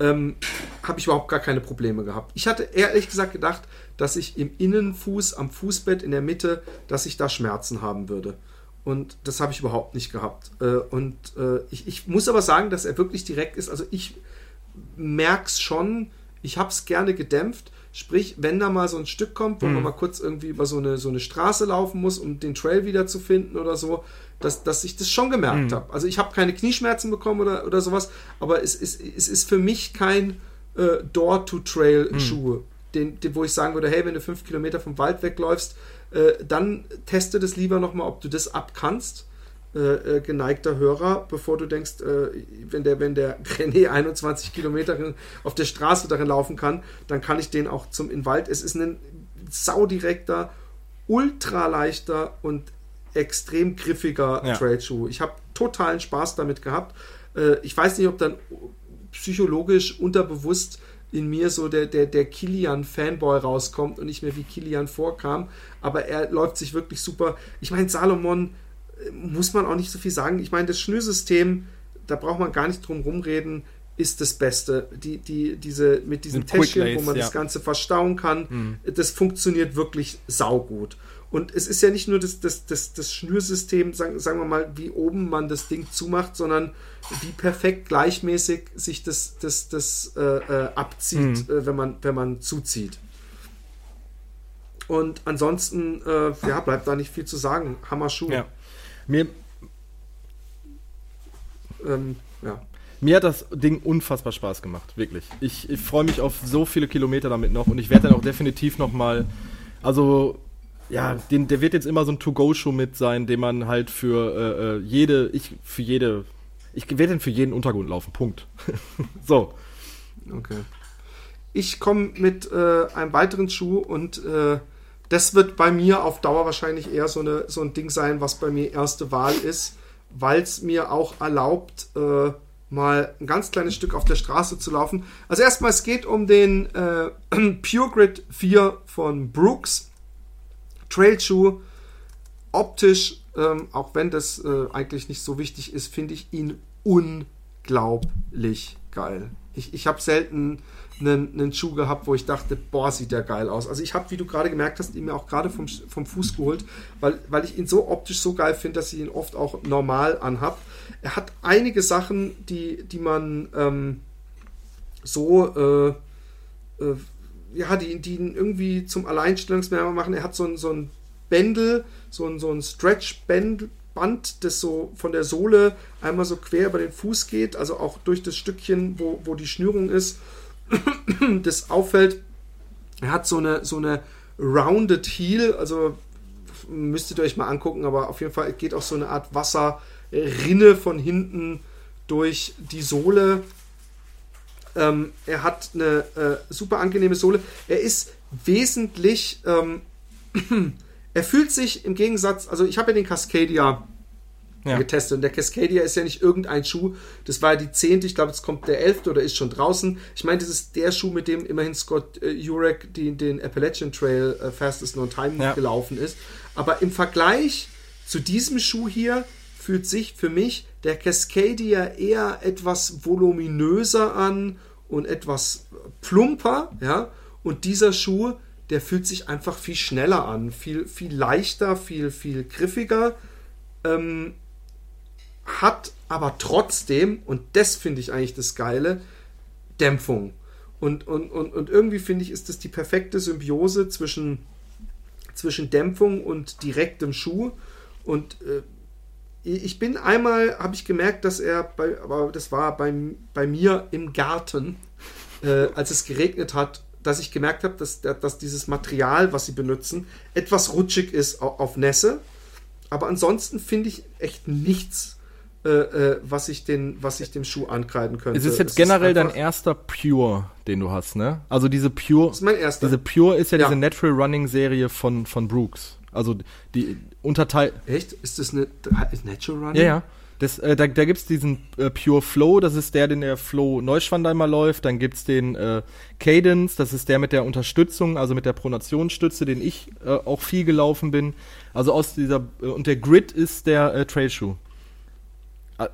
ähm, habe ich überhaupt gar keine Probleme gehabt. Ich hatte ehrlich gesagt gedacht, dass ich im Innenfuß, am Fußbett in der Mitte, dass ich da Schmerzen haben würde. Und das habe ich überhaupt nicht gehabt. Äh, und äh, ich, ich, muss aber sagen, dass er wirklich direkt ist. Also ich merke es schon, ich habe es gerne gedämpft. Sprich, wenn da mal so ein Stück kommt, wo mhm. man mal kurz irgendwie über so eine, so eine Straße laufen muss, um den Trail wieder zu finden oder so, dass, dass ich das schon gemerkt mhm. habe. Also ich habe keine Knieschmerzen bekommen oder, oder sowas, aber es ist, es ist für mich kein äh, Door-to-Trail-Schuhe, mhm. den, den, wo ich sagen würde, hey, wenn du fünf Kilometer vom Wald wegläufst, äh, dann teste das lieber nochmal, ob du das abkannst äh, äh, geneigter Hörer, bevor du denkst, äh, wenn der, wenn der René 21 Kilometer auf der Straße darin laufen kann, dann kann ich den auch zum in Wald. Es ist ein saudirekter, ultraleichter und extrem griffiger ja. Trailschuh. Ich habe totalen Spaß damit gehabt. Äh, ich weiß nicht, ob dann psychologisch unterbewusst in mir so der, der, der Kilian-Fanboy rauskommt und nicht mehr wie Kilian vorkam, aber er läuft sich wirklich super. Ich meine, Salomon muss man auch nicht so viel sagen. Ich meine, das Schnürsystem, da braucht man gar nicht drum rumreden, ist das Beste. Die, die, diese, mit diesem Täschchen, wo man ja. das Ganze verstauen kann, mhm. das funktioniert wirklich saugut. Und es ist ja nicht nur das, das, das, das Schnürsystem, sagen, sagen wir mal, wie oben man das Ding zumacht, sondern wie perfekt gleichmäßig sich das, das, das äh, äh, abzieht, mhm. äh, wenn, man, wenn man zuzieht. Und ansonsten, äh, ja, bleibt da nicht viel zu sagen. Hammer Schuh. Ja. Mir. Ähm, ja. Mir hat das Ding unfassbar Spaß gemacht, wirklich. Ich, ich freue mich auf so viele Kilometer damit noch und ich werde dann auch definitiv noch mal, also ja, den, der wird jetzt immer so ein To-Go-Show mit sein, den man halt für äh, äh jede, ich für jede, ich werde den für jeden Untergrund laufen. Punkt. so. Okay. Ich komme mit äh, einem weiteren Schuh und äh, das wird bei mir auf Dauer wahrscheinlich eher so, eine, so ein Ding sein, was bei mir erste Wahl ist, weil es mir auch erlaubt, äh, mal ein ganz kleines Stück auf der Straße zu laufen. Also erstmal, es geht um den äh, Pure Grid 4 von Brooks. Trailschuh. Optisch, ähm, auch wenn das äh, eigentlich nicht so wichtig ist, finde ich ihn unglaublich geil. Ich, ich habe selten einen, einen Schuh gehabt, wo ich dachte, boah, sieht der geil aus. Also ich habe, wie du gerade gemerkt hast, ihn mir auch gerade vom, vom Fuß geholt, weil, weil ich ihn so optisch so geil finde, dass ich ihn oft auch normal anhab. Er hat einige Sachen, die, die man ähm, so, äh, äh, ja, die, die ihn irgendwie zum Alleinstellungsmerkmal machen. Er hat so ein, so ein Bändel, so ein, so ein Stretch-Band, Band, das so von der Sohle einmal so quer über den Fuß geht, also auch durch das Stückchen, wo, wo die Schnürung ist das auffällt, er hat so eine, so eine Rounded Heel, also müsstet ihr euch mal angucken, aber auf jeden Fall geht auch so eine Art Wasserrinne von hinten durch die Sohle. Ähm, er hat eine äh, super angenehme Sohle. Er ist wesentlich, ähm, er fühlt sich im Gegensatz, also ich habe ja den Cascadia ja. getestet. Und der Cascadia ist ja nicht irgendein Schuh. Das war ja die zehnte, ich glaube, jetzt kommt der elfte oder ist schon draußen. Ich meine, das ist der Schuh, mit dem immerhin Scott äh, Jurek die, den Appalachian Trail äh, Fastest Non Time ja. gelaufen ist. Aber im Vergleich zu diesem Schuh hier fühlt sich für mich der Cascadia eher etwas voluminöser an und etwas plumper, ja. Und dieser Schuh, der fühlt sich einfach viel schneller an, viel, viel leichter, viel, viel griffiger. Ähm, hat aber trotzdem, und das finde ich eigentlich das Geile, Dämpfung. Und, und, und, und irgendwie finde ich, ist das die perfekte Symbiose zwischen, zwischen Dämpfung und direktem Schuh. Und äh, ich bin einmal, habe ich gemerkt, dass er, bei, aber das war bei, bei mir im Garten, äh, als es geregnet hat, dass ich gemerkt habe, dass, dass dieses Material, was sie benutzen, etwas rutschig ist auf, auf Nässe. Aber ansonsten finde ich echt nichts äh, äh, was, ich den, was ich dem Schuh ankreiden könnte. Es ist jetzt es generell ist dein erster Pure, den du hast, ne? Also diese Pure. Das ist mein erster. Diese Pure ist ja, ja. diese Natural Running Serie von, von Brooks. Also die unterteilt. Echt? Ist das eine Natural Running? Ja, ja. Das, äh, da da gibt es diesen äh, Pure Flow, das ist der, den der Flow Neuschwanheimer läuft. Dann gibt es den äh, Cadence, das ist der mit der Unterstützung, also mit der Pronationsstütze, den ich äh, auch viel gelaufen bin. Also aus dieser, äh, und der Grid ist der Trailschuh.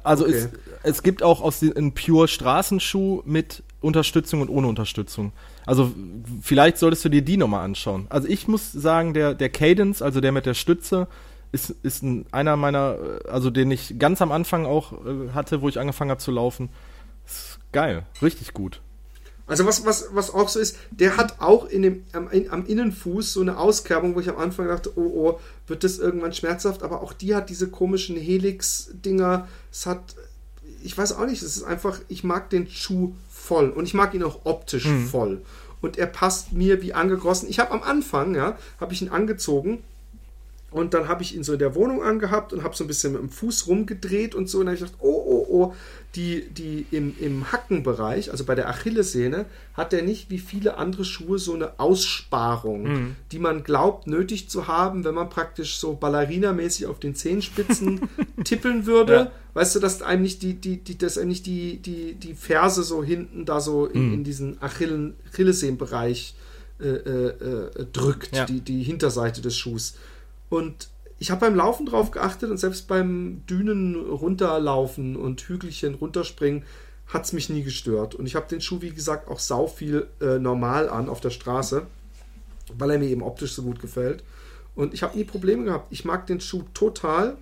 Also okay. es, es gibt auch aus einen Pure Straßenschuh mit Unterstützung und ohne Unterstützung. Also vielleicht solltest du dir die nochmal anschauen. Also ich muss sagen, der, der Cadence, also der mit der Stütze, ist, ist ein, einer meiner, also den ich ganz am Anfang auch äh, hatte, wo ich angefangen habe zu laufen. Ist geil, richtig gut. Also was, was, was auch so ist, der hat auch in dem, am, in, am Innenfuß so eine Auskerbung, wo ich am Anfang dachte, oh, oh, wird das irgendwann schmerzhaft, aber auch die hat diese komischen Helix-Dinger. Es hat, ich weiß auch nicht, es ist einfach, ich mag den Schuh voll und ich mag ihn auch optisch mhm. voll. Und er passt mir wie angegossen. Ich habe am Anfang, ja, habe ich ihn angezogen und dann habe ich ihn so in der Wohnung angehabt und habe so ein bisschen mit dem Fuß rumgedreht und so. Und dann habe ich gedacht, oh, oh, oh, die, die im, im Hackenbereich, also bei der Achillessehne, hat er nicht wie viele andere Schuhe so eine Aussparung, mhm. die man glaubt nötig zu haben, wenn man praktisch so Ballerina-mäßig auf den Zehenspitzen tippeln würde. Ja. Weißt du, dass einem nicht die, die, die, dass einem nicht die, die, die Ferse so hinten da so in, mhm. in diesen Achillen, Achillessehnenbereich äh, äh, äh, drückt, ja. die, die Hinterseite des Schuhs. Und ich habe beim Laufen drauf geachtet und selbst beim Dünen runterlaufen und Hügelchen runterspringen hat es mich nie gestört. Und ich habe den Schuh, wie gesagt, auch sau viel äh, normal an auf der Straße, weil er mir eben optisch so gut gefällt. Und ich habe nie Probleme gehabt. Ich mag den Schuh total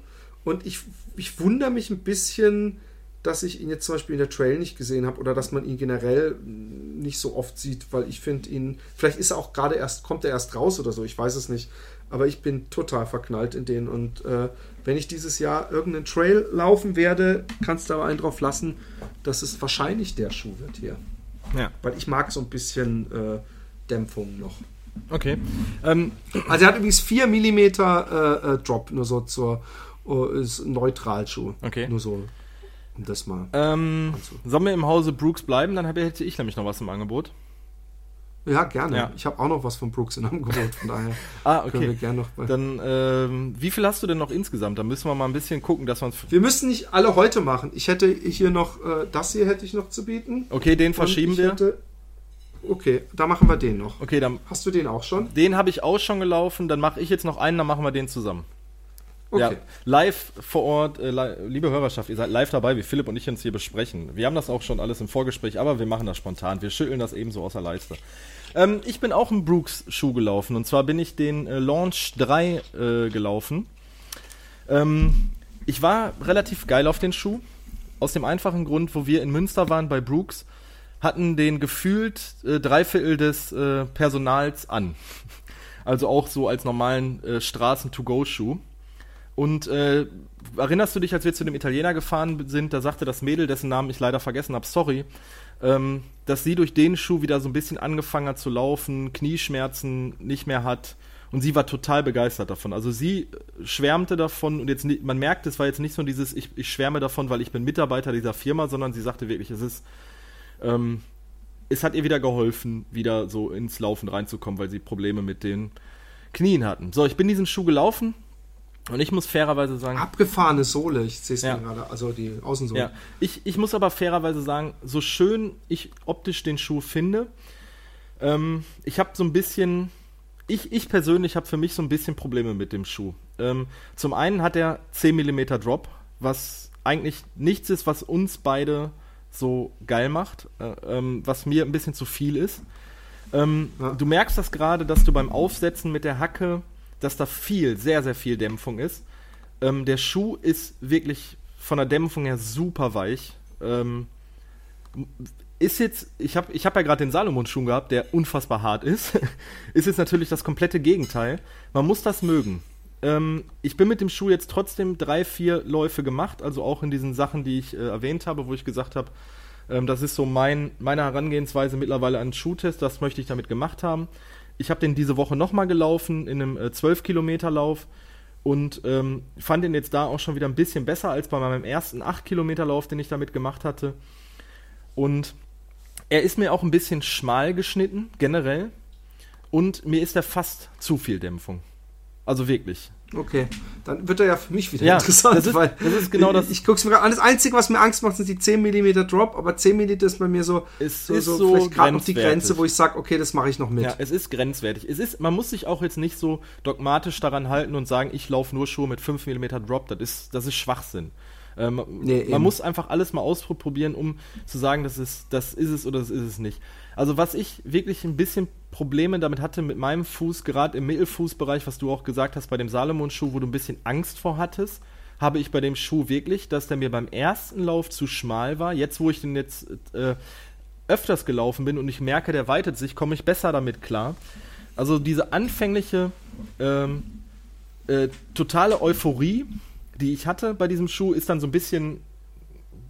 und ich, ich wundere mich ein bisschen, dass ich ihn jetzt zum Beispiel in der Trail nicht gesehen habe oder dass man ihn generell nicht so oft sieht, weil ich finde ihn, vielleicht ist er auch gerade erst, kommt er erst raus oder so, ich weiß es nicht aber ich bin total verknallt in den. Und äh, wenn ich dieses Jahr irgendeinen Trail laufen werde, kannst du aber einen drauf lassen, dass es wahrscheinlich der Schuh wird hier. Ja. Weil ich mag so ein bisschen äh, Dämpfung noch. Okay. Ähm, also er hat übrigens 4 mm äh, äh, Drop, nur so zur uh, ist Neutralschuh. Okay. Nur so, um das mal. Ähm, sollen wir im Hause Brooks bleiben? Dann hätte ich nämlich noch was im Angebot. Ja, gerne. Ja. Ich habe auch noch was von Brooks in Angebot, von daher ah, okay. können wir gerne noch. Dann, ähm, wie viel hast du denn noch insgesamt? Da müssen wir mal ein bisschen gucken, dass wir uns. Wir müssen nicht alle heute machen. Ich hätte hier noch, äh, das hier hätte ich noch zu bieten. Okay, den verschieben wir. Hätte, okay, da machen wir den noch. Okay, dann. Hast du den auch schon? Den habe ich auch schon gelaufen. Dann mache ich jetzt noch einen, dann machen wir den zusammen. Okay. Ja, live vor Ort, äh, liebe Hörerschaft, ihr seid live dabei, wie Philipp und ich uns hier besprechen. Wir haben das auch schon alles im Vorgespräch, aber wir machen das spontan. Wir schütteln das eben so aus der Leiste. Ähm, ich bin auch einen Brooks-Schuh gelaufen. Und zwar bin ich den äh, Launch 3 äh, gelaufen. Ähm, ich war relativ geil auf den Schuh. Aus dem einfachen Grund, wo wir in Münster waren bei Brooks, hatten den gefühlt äh, drei des äh, Personals an. Also auch so als normalen äh, Straßen-to-go-Schuh. Und äh, erinnerst du dich, als wir zu dem Italiener gefahren sind, da sagte das Mädel, dessen Namen ich leider vergessen habe, sorry, ähm, dass sie durch den Schuh wieder so ein bisschen angefangen hat zu laufen, Knieschmerzen nicht mehr hat. Und sie war total begeistert davon. Also sie schwärmte davon und jetzt man merkt, es war jetzt nicht so dieses, ich, ich schwärme davon, weil ich bin Mitarbeiter dieser Firma, sondern sie sagte wirklich, es ist, ähm, es hat ihr wieder geholfen, wieder so ins Laufen reinzukommen, weil sie Probleme mit den Knien hatten. So, ich bin diesen Schuh gelaufen, und ich muss fairerweise sagen. Abgefahrene Sohle, ich sehe es ja. gerade, also die Außensohle. Ja. Ich, ich muss aber fairerweise sagen, so schön ich optisch den Schuh finde, ähm, ich habe so ein bisschen. Ich, ich persönlich habe für mich so ein bisschen Probleme mit dem Schuh. Ähm, zum einen hat er 10 mm Drop, was eigentlich nichts ist, was uns beide so geil macht, äh, ähm, was mir ein bisschen zu viel ist. Ähm, ja. Du merkst das gerade, dass du beim Aufsetzen mit der Hacke dass da viel, sehr, sehr viel Dämpfung ist. Ähm, der Schuh ist wirklich von der Dämpfung her super weich. Ähm, ist jetzt, ich habe ich hab ja gerade den Salomon-Schuh gehabt, der unfassbar hart ist. ist jetzt natürlich das komplette Gegenteil. Man muss das mögen. Ähm, ich bin mit dem Schuh jetzt trotzdem drei, vier Läufe gemacht, also auch in diesen Sachen, die ich äh, erwähnt habe, wo ich gesagt habe, ähm, das ist so mein, meine Herangehensweise mittlerweile an Schuhtest, das möchte ich damit gemacht haben. Ich habe den diese Woche nochmal gelaufen in einem äh, 12-Kilometer-Lauf und ähm, fand den jetzt da auch schon wieder ein bisschen besser als bei meinem ersten 8-Kilometer-Lauf, den ich damit gemacht hatte. Und er ist mir auch ein bisschen schmal geschnitten, generell. Und mir ist er fast zu viel Dämpfung. Also wirklich. Okay, dann wird er ja für mich wieder ja, interessant, das ist, weil das ist genau das. Ich, ich gucke es mir an. Das Einzige, was mir Angst macht, sind die 10 mm Drop, aber 10 mm ist bei mir so, ist so, ist so, vielleicht gerade noch die Grenze, wo ich sage, okay, das mache ich noch mit. Ja, es ist grenzwertig. Es ist, man muss sich auch jetzt nicht so dogmatisch daran halten und sagen, ich laufe nur Schuhe mit 5 mm Drop. Das ist, das ist Schwachsinn. Ähm, nee, man muss einfach alles mal ausprobieren, um zu sagen, das ist, das ist es oder das ist es nicht. Also was ich wirklich ein bisschen Probleme damit hatte mit meinem Fuß, gerade im Mittelfußbereich, was du auch gesagt hast bei dem Salomon-Schuh, wo du ein bisschen Angst vor hattest, habe ich bei dem Schuh wirklich, dass der mir beim ersten Lauf zu schmal war. Jetzt, wo ich den jetzt äh, öfters gelaufen bin und ich merke, der weitet sich, komme ich besser damit klar. Also diese anfängliche ähm, äh, totale Euphorie, die ich hatte bei diesem Schuh, ist dann so ein bisschen,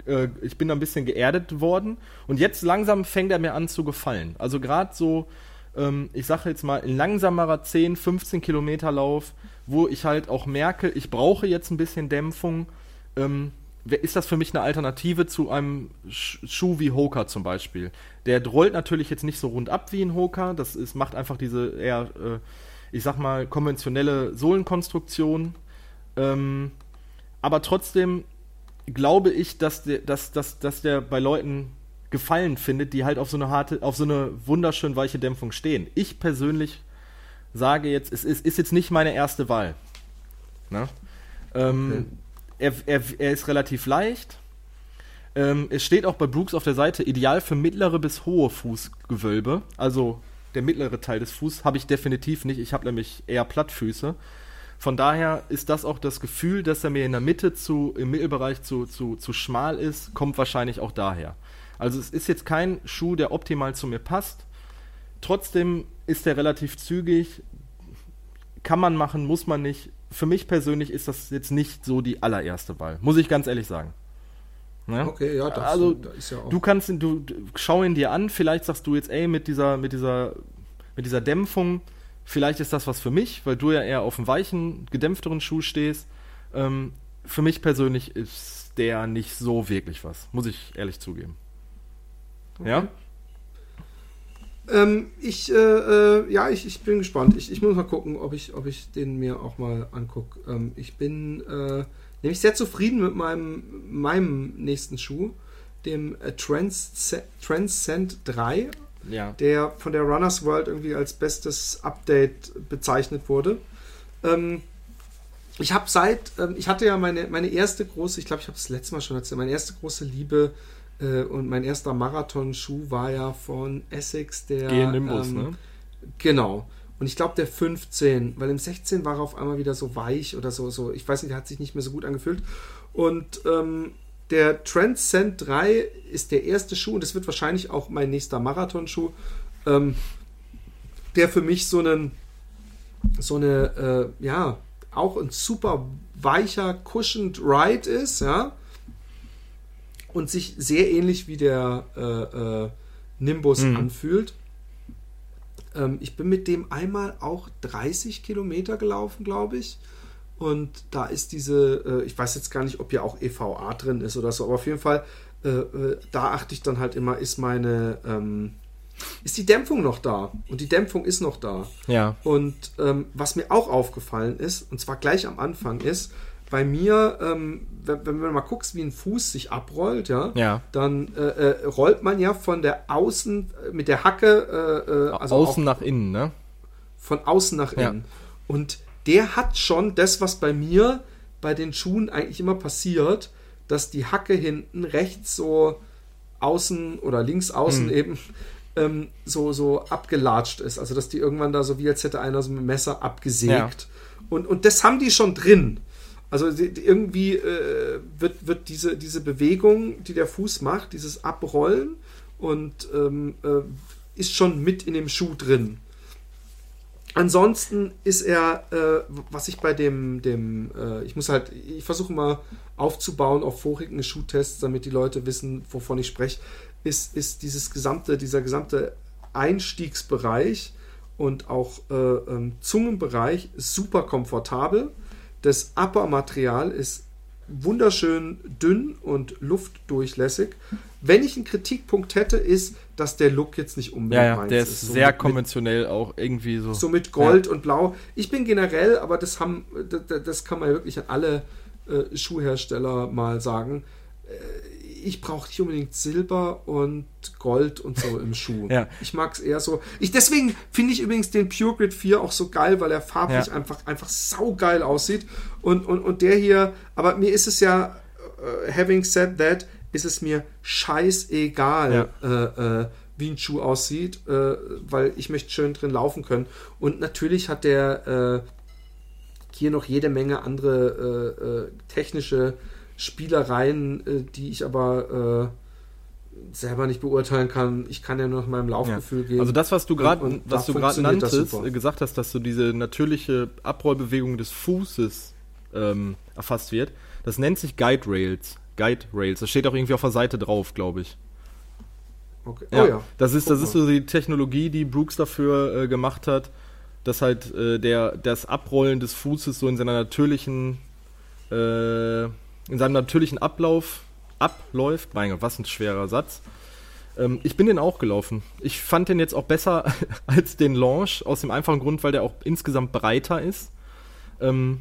äh, ich bin da ein bisschen geerdet worden und jetzt langsam fängt er mir an zu gefallen. Also gerade so, ähm, ich sage jetzt mal, ein langsamerer 10, 15 Kilometer Lauf, wo ich halt auch merke, ich brauche jetzt ein bisschen Dämpfung. Ähm, ist das für mich eine Alternative zu einem Schuh wie Hoka zum Beispiel. Der rollt natürlich jetzt nicht so rund ab wie ein Hoka, das ist, macht einfach diese eher, äh, ich sag mal, konventionelle Sohlenkonstruktion. Ähm, aber trotzdem glaube ich, dass der, dass, dass, dass der bei Leuten Gefallen findet, die halt auf so eine harte, auf so eine wunderschön weiche Dämpfung stehen. Ich persönlich sage jetzt, es ist, ist jetzt nicht meine erste Wahl. Ne? Ähm, okay er, er, er ist relativ leicht. Ähm, es steht auch bei Brooks auf der Seite, ideal für mittlere bis hohe Fußgewölbe. Also der mittlere Teil des Fußes habe ich definitiv nicht. Ich habe nämlich eher Plattfüße. Von daher ist das auch das Gefühl, dass er mir in der Mitte zu, im Mittelbereich zu, zu, zu schmal ist, kommt wahrscheinlich auch daher. Also es ist jetzt kein Schuh, der optimal zu mir passt. Trotzdem ist er relativ zügig. Kann man machen, muss man nicht für mich persönlich ist das jetzt nicht so die allererste Wahl. Muss ich ganz ehrlich sagen. Ne? Okay, ja, das, also, da ist ja auch. Du kannst, du, du schau ihn dir an, vielleicht sagst du jetzt, ey, mit dieser, mit dieser, mit dieser Dämpfung, vielleicht ist das was für mich, weil du ja eher auf einem weichen, gedämpfteren Schuh stehst. Ähm, für mich persönlich ist der nicht so wirklich was, muss ich ehrlich zugeben. Okay. Ja? Ähm, ich, äh, äh, ja, ich, ich bin gespannt. Ich, ich muss mal gucken, ob ich, ob ich den mir auch mal angucke. Ähm, ich bin äh, nämlich sehr zufrieden mit meinem, meinem nächsten Schuh, dem äh, Trans Transcend 3, ja. der von der Runners World irgendwie als bestes Update bezeichnet wurde. Ähm, ich habe seit, ähm, ich hatte ja meine, meine erste große, ich glaube, ich habe es letztes Mal schon erzählt, meine erste große Liebe äh, und mein erster Marathonschuh war ja von Essex, der. G Nimbus, ähm, ne? Genau. Und ich glaube, der 15, weil im 16 war er auf einmal wieder so weich oder so, so, ich weiß nicht, der hat sich nicht mehr so gut angefühlt. Und ähm, der Transcend 3 ist der erste Schuh und das wird wahrscheinlich auch mein nächster Marathonschuh, ähm, der für mich so einen, so eine, äh, ja, auch ein super weicher, cushioned Ride ist, ja und sich sehr ähnlich wie der äh, äh, Nimbus mhm. anfühlt. Ähm, ich bin mit dem einmal auch 30 Kilometer gelaufen, glaube ich. Und da ist diese, äh, ich weiß jetzt gar nicht, ob hier auch EVA drin ist oder so, aber auf jeden Fall, äh, äh, da achte ich dann halt immer, ist meine, ähm, ist die Dämpfung noch da? Und die Dämpfung ist noch da. Ja. Und ähm, was mir auch aufgefallen ist, und zwar gleich am Anfang, ist, bei mir, ähm, wenn, wenn du mal guckst, wie ein Fuß sich abrollt, ja, ja. dann äh, rollt man ja von der Außen mit der Hacke, äh, äh also außen nach innen, ne? Von außen nach innen. Ja. Und der hat schon das, was bei mir bei den Schuhen eigentlich immer passiert, dass die Hacke hinten rechts so außen oder links außen mhm. eben ähm, so, so abgelatscht ist. Also dass die irgendwann da so wie als hätte einer so mit dem Messer abgesägt. Ja. Und, und das haben die schon drin. Also irgendwie äh, wird, wird diese, diese Bewegung, die der Fuß macht, dieses Abrollen und ähm, äh, ist schon mit in dem Schuh drin. Ansonsten ist er, äh, was ich bei dem, dem äh, ich muss halt, ich versuche mal aufzubauen auf vorigen Schuhtests, damit die Leute wissen, wovon ich spreche, ist, ist dieses gesamte, dieser gesamte Einstiegsbereich und auch äh, ähm, Zungenbereich super komfortabel. Das Upper-Material ist wunderschön dünn und luftdurchlässig. Wenn ich einen Kritikpunkt hätte, ist, dass der Look jetzt nicht unbedingt ja, ja, meins der ist. Ist sehr mit, konventionell auch irgendwie so. So mit Gold ja. und Blau. Ich bin generell, aber das haben, das, das kann man ja wirklich an alle äh, Schuhhersteller mal sagen. Äh, ich brauche nicht unbedingt Silber und Gold und so im Schuh. ja. Ich mag es eher so. Ich, deswegen finde ich übrigens den Pure Grid 4 auch so geil, weil er farblich ja. einfach, einfach saugeil aussieht. Und, und, und der hier, aber mir ist es ja, uh, having said that, ist es mir scheißegal, ja. äh, äh, wie ein Schuh aussieht, äh, weil ich möchte schön drin laufen können. Und natürlich hat der äh, hier noch jede Menge andere äh, technische Spielereien, äh, die ich aber selber nicht beurteilen kann. Ich kann ja nur nach meinem Laufgefühl ja. gehen. Also das, was du gerade was du gerade nanntest, gesagt hast, dass so diese natürliche Abrollbewegung des Fußes ähm, erfasst wird, das nennt sich Guide Rails. Guide Rails. Das steht auch irgendwie auf der Seite drauf, glaube ich. Okay. Ja, oh ja. Das ist, das ist so die Technologie, die Brooks dafür äh, gemacht hat, dass halt äh, der, das Abrollen des Fußes so in seiner natürlichen, äh, in seinem natürlichen Ablauf abläuft. Mein Gott, was ein schwerer Satz. Ähm, ich bin den auch gelaufen. Ich fand den jetzt auch besser als den Launch, aus dem einfachen Grund, weil der auch insgesamt breiter ist. Ähm,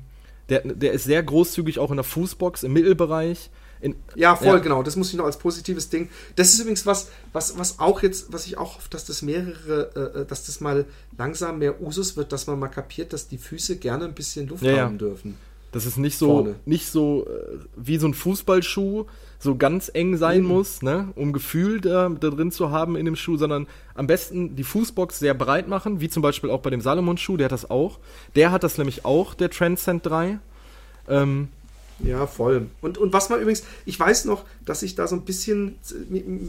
der, der ist sehr großzügig auch in der Fußbox, im Mittelbereich. In, ja, voll, ja. genau. Das muss ich noch als positives Ding. Das ist übrigens was, was, was auch jetzt, was ich auch hoffe, dass das mehrere, äh, äh, dass das mal langsam mehr Usus wird, dass man mal kapiert, dass die Füße gerne ein bisschen Luft ja, haben ja. dürfen. Das ist nicht so, Vorne. nicht so äh, wie so ein Fußballschuh, so ganz eng sein mhm. muss, ne, um Gefühl da, da drin zu haben in dem Schuh, sondern am besten die Fußbox sehr breit machen, wie zum Beispiel auch bei dem Salomon-Schuh, der hat das auch. Der hat das nämlich auch, der Transcend 3. Ähm, ja, voll. Und, und was man übrigens, ich weiß noch, dass ich da so ein bisschen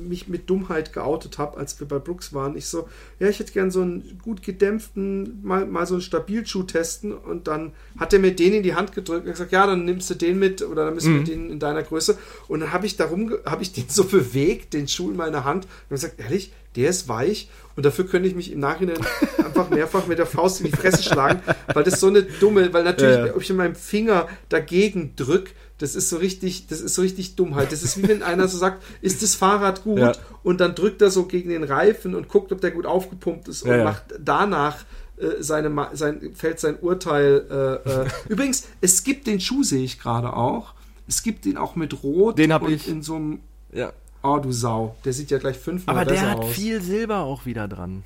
mich mit Dummheit geoutet habe, als wir bei Brooks waren. Ich so, ja, ich hätte gern so einen gut gedämpften, mal, mal so einen Stabilschuh testen. Und dann hat er mir den in die Hand gedrückt und gesagt, ja, dann nimmst du den mit oder dann müssen mhm. wir den in deiner Größe. Und dann habe ich darum, habe ich den so bewegt, den Schuh in meiner Hand und gesagt, ehrlich, der ist weich und dafür könnte ich mich im Nachhinein einfach mehrfach mit der Faust in die Fresse schlagen, weil das so eine dumme, weil natürlich, ja, ja. ob ich mit meinem Finger dagegen drücke, das ist so richtig, das ist so richtig Dummheit. Das ist wie wenn einer so sagt, ist das Fahrrad gut? Ja. Und dann drückt er so gegen den Reifen und guckt, ob der gut aufgepumpt ist und macht danach äh, seine, sein, fällt sein Urteil. Äh, äh. Übrigens, es gibt den Schuh, sehe ich gerade auch. Es gibt den auch mit Rot den und ich. in so einem. Ja. Oh, du Sau. Der sieht ja gleich fünfmal Aber der hat aus. viel Silber auch wieder dran.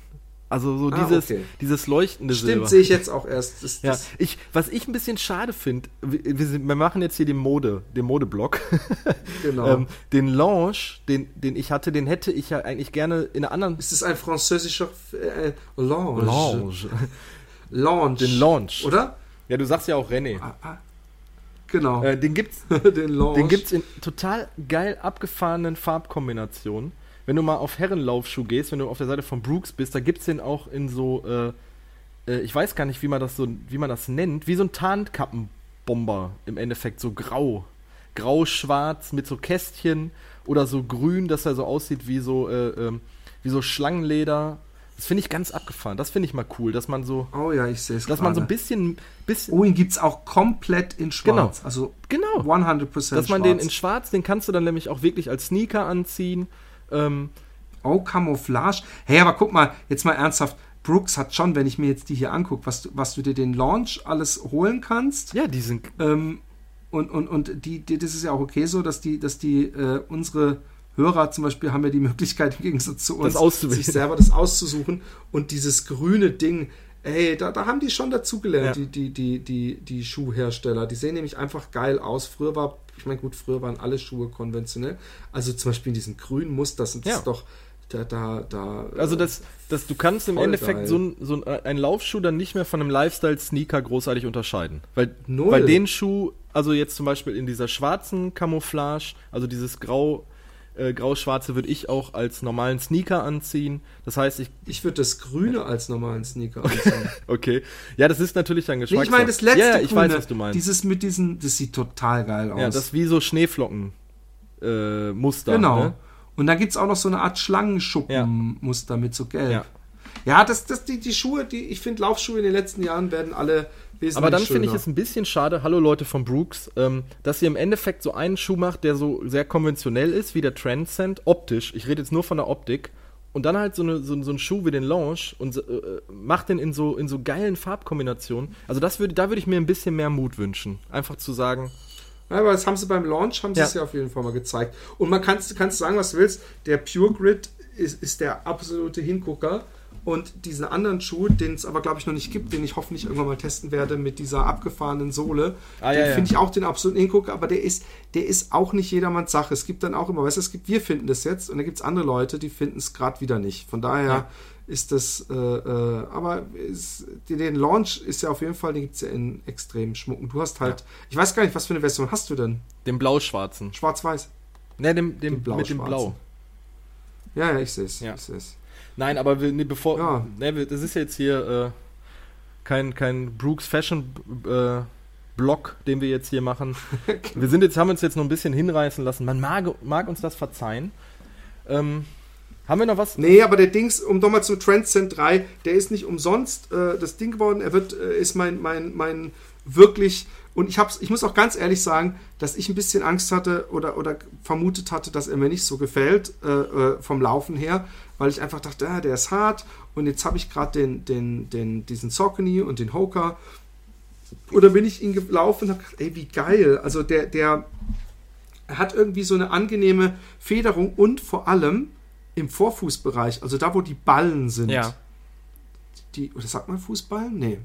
Also so ah, dieses, okay. dieses leuchtende Stimmt, Silber. sehe ich jetzt auch erst. Das, ja, ich, was ich ein bisschen schade finde, wir, wir, machen jetzt hier den Mode, den Modeblock. Genau. ähm, den Launch, den, den ich hatte, den hätte ich ja eigentlich gerne in einer anderen. Ist es ein französischer äh, Launch? Launch. Launch. Den Launch. Oder? Ja, du sagst ja auch René. Ah, ah. Genau. Äh, den gibt's, den, Launch. den gibt's in total geil abgefahrenen Farbkombinationen. Wenn du mal auf Herrenlaufschuh gehst, wenn du auf der Seite von Brooks bist, da gibt's den auch in so, äh, äh, ich weiß gar nicht, wie man das so, wie man das nennt, wie so ein Tarnkappenbomber im Endeffekt, so grau. Grau-schwarz mit so Kästchen oder so grün, dass er so aussieht wie so, äh, ähm, wie so Schlangenleder das finde ich ganz abgefahren. Das finde ich mal cool, dass man so. Oh ja, ich sehe es. Dass grade. man so ein bisschen. bisschen oh, ihn gibt es auch komplett in schwarz. Genau. Also genau. 100% Dass man schwarz. den in schwarz, den kannst du dann nämlich auch wirklich als Sneaker anziehen. Ähm, oh, Camouflage. Hey, aber guck mal, jetzt mal ernsthaft. Brooks hat schon, wenn ich mir jetzt die hier angucke, was du, was du dir den Launch alles holen kannst. Ja, die sind. Ähm, und, und, und die, die, das ist ja auch okay so, dass die, dass die äh, unsere Hörer zum Beispiel haben ja die Möglichkeit im Gegensatz zu uns, sich selber das auszusuchen. Und dieses grüne Ding, ey, da, da haben die schon dazugelernt, ja. die, die, die, die, die Schuhhersteller. Die sehen nämlich einfach geil aus. Früher war, ich meine, gut, früher waren alle Schuhe konventionell. Also zum Beispiel in diesem grünen Muster sind das ja. doch. Da, da, da, also das, das, du kannst im Endeffekt so, ein, so ein, Laufschuh dann nicht mehr von einem Lifestyle-Sneaker großartig unterscheiden. Weil Null. bei den Schuh, also jetzt zum Beispiel in dieser schwarzen Camouflage, also dieses grau äh, grau-schwarze würde ich auch als normalen Sneaker anziehen. Das heißt, ich. Ich würde das Grüne als normalen Sneaker anziehen. okay. Ja, das ist natürlich dann Geschmackssache. Nee, ich meine, das letzte ja, ja, ich Grüne, weiß, was du meinst. Dieses mit diesen, das sieht total geil aus. Ja, das ist wie so Schneeflocken. Äh, Muster. Genau. Ne? Und dann gibt es auch noch so eine Art Schlangenschuppenmuster ja. mit so gelb. Ja, ja das, das, die, die Schuhe, die, ich finde, Laufschuhe in den letzten Jahren werden alle aber dann finde ich es ein bisschen schade, hallo Leute von Brooks, ähm, dass ihr im Endeffekt so einen Schuh macht, der so sehr konventionell ist, wie der Transcend, optisch. Ich rede jetzt nur von der Optik. Und dann halt so, eine, so, so einen Schuh wie den Launch und äh, macht den in so, in so geilen Farbkombinationen. Also das würde, da würde ich mir ein bisschen mehr Mut wünschen. Einfach zu sagen, ja, aber das haben sie beim Launch, haben sie ja. es ja auf jeden Fall mal gezeigt. Und man kann kannst sagen, was du willst, der Pure Grid ist, ist der absolute Hingucker. Und diesen anderen Schuh, den es aber, glaube ich, noch nicht gibt, den ich hoffentlich irgendwann mal testen werde mit dieser abgefahrenen Sohle, ah, den ja, finde ja. ich auch den absoluten Hingucker, aber der ist, der ist auch nicht jedermanns Sache. Es gibt dann auch immer, weißt du, es gibt, wir finden das jetzt und dann gibt es andere Leute, die finden es gerade wieder nicht. Von daher ja. ist das, äh, äh, aber ist, den Launch ist ja auf jeden Fall, den gibt es ja in extrem schmucken. Du hast halt, ich weiß gar nicht, was für eine Version hast du denn? Den blau-schwarzen. Schwarz-weiß. Ne, dem, dem, dem mit dem Blau. Ja, ja, ich sehe es. Ja. Nein, aber wir, nee, bevor. Ja. Nee, das ist jetzt hier äh, kein, kein Brooks Fashion äh, Blog, den wir jetzt hier machen. wir sind jetzt, haben uns jetzt noch ein bisschen hinreißen lassen. Man mag, mag uns das verzeihen. Ähm, haben wir noch was? Nee, aber der Dings, um nochmal zum Transcend 3, der ist nicht umsonst äh, das Ding geworden. Er wird, äh, ist mein, mein, mein wirklich. Und ich, hab's, ich muss auch ganz ehrlich sagen, dass ich ein bisschen Angst hatte oder, oder vermutet hatte, dass er mir nicht so gefällt äh, äh vom Laufen her, weil ich einfach dachte, ah, der ist hart. Und jetzt habe ich gerade den, den, den, diesen Saucony und den Hoka. Oder bin ich ihn gelaufen und habe gedacht, ey, wie geil. Also der, der hat irgendwie so eine angenehme Federung und vor allem im Vorfußbereich, also da, wo die Ballen sind. Ja. Die, oder sagt man Fußballen? Nee.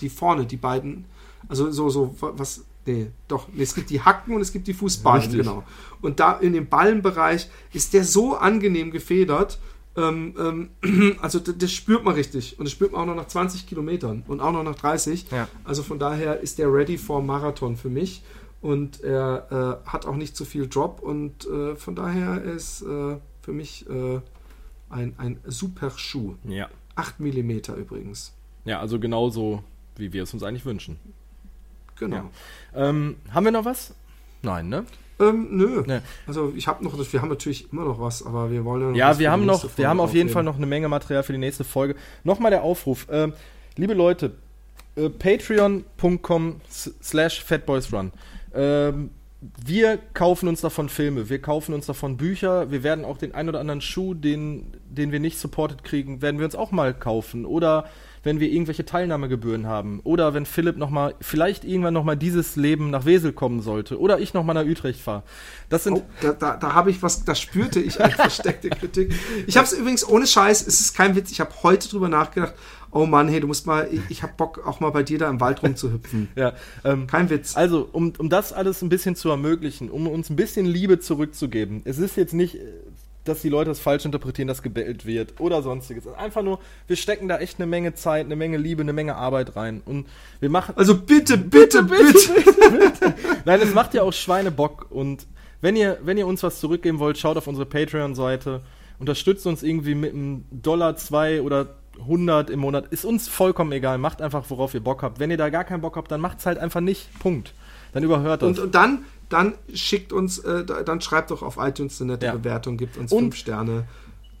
Die vorne, die beiden. Also so, so, was. Nee, doch. Nee, es gibt die Hacken und es gibt die Fußballen, Richtig. genau. Und da in dem Ballenbereich ist der so angenehm gefedert. Ähm, ähm, also das, spürt man richtig. Und das spürt man auch noch nach 20 Kilometern und auch noch nach 30. Ja. Also von daher ist der ready for Marathon für mich. Und er äh, hat auch nicht zu so viel Drop und äh, von daher ist äh, für mich äh, ein, ein super Schuh. Ja. 8 mm übrigens. Ja, also genauso, wie wir es uns eigentlich wünschen. Genau. Ja. Ähm, haben wir noch was? Nein, ne? Ähm, nö. Nee. Also ich habe noch, wir haben natürlich immer noch was, aber wir wollen ja noch Ja, wir haben noch, Folge wir haben auf jeden Fall noch eine Menge Material für die nächste Folge. Nochmal der Aufruf, ähm, liebe Leute, äh, patreon.com slash fatboysrun. Ähm, wir kaufen uns davon Filme, wir kaufen uns davon Bücher, wir werden auch den ein oder anderen Schuh, den, den wir nicht supported kriegen, werden wir uns auch mal kaufen. Oder wenn wir irgendwelche Teilnahmegebühren haben. Oder wenn Philipp noch mal, vielleicht irgendwann noch mal dieses Leben nach Wesel kommen sollte. Oder ich noch mal nach Utrecht fahre. Das sind. Oh, da da, da habe ich was, da spürte ich eine versteckte Kritik. Ich habe es übrigens ohne Scheiß, es ist kein Witz, ich habe heute drüber nachgedacht oh Mann, hey, du musst mal, ich, ich habe Bock, auch mal bei dir da im Wald rumzuhüpfen. ja, ähm, kein Witz. Also, um, um das alles ein bisschen zu ermöglichen, um uns ein bisschen Liebe zurückzugeben. Es ist jetzt nicht, dass die Leute das falsch interpretieren, dass gebellt wird oder sonstiges. Einfach nur, wir stecken da echt eine Menge Zeit, eine Menge Liebe, eine Menge Arbeit rein. Und wir machen. Also bitte, bitte, bitte, bitte. bitte, bitte. Nein, es macht ja auch Schweinebock. Und wenn ihr, wenn ihr uns was zurückgeben wollt, schaut auf unsere Patreon-Seite, unterstützt uns irgendwie mit einem Dollar, zwei oder 100 im Monat, ist uns vollkommen egal. Macht einfach, worauf ihr Bock habt. Wenn ihr da gar keinen Bock habt, dann macht es halt einfach nicht. Punkt. Dann überhört das. Und, und dann, dann schickt uns, äh, dann schreibt doch auf iTunes eine nette ja. Bewertung, gibt uns und, fünf Sterne,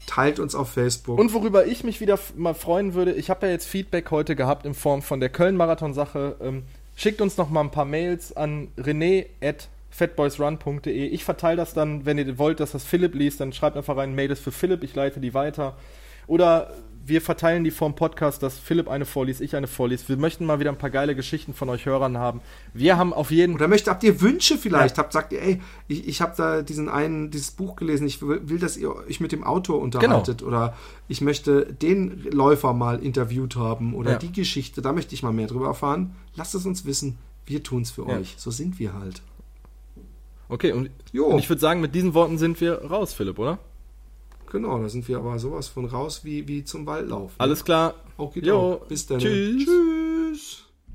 teilt uns auf Facebook. Und worüber ich mich wieder mal freuen würde, ich habe ja jetzt Feedback heute gehabt in Form von der Köln-Marathon-Sache. Ähm, schickt uns noch mal ein paar Mails an rené at fatboysrun.de. Ich verteile das dann, wenn ihr wollt, dass das Philipp liest, dann schreibt einfach rein, Mail ist für Philipp, ich leite die weiter. Oder wir verteilen die vom Podcast, dass Philipp eine vorliest, ich eine vorliest. Wir möchten mal wieder ein paar geile Geschichten von euch Hörern haben. Wir haben auf jeden Oder möchtet, habt ihr Wünsche vielleicht? Ja. Habt, sagt ihr, ey, ich, ich habe da diesen einen, dieses Buch gelesen, ich will, will, dass ihr euch mit dem Autor unterhaltet. Genau. Oder ich möchte den Läufer mal interviewt haben. Oder ja. die Geschichte, da möchte ich mal mehr drüber erfahren. Lasst es uns wissen. Wir tun es für ja. euch. So sind wir halt. Okay, und, und ich würde sagen, mit diesen Worten sind wir raus, Philipp, oder? Genau, da sind wir aber sowas von raus wie, wie zum Waldlauf. Ne? Alles klar. Okay, jo. bis dann. Tschüss. Tschüss.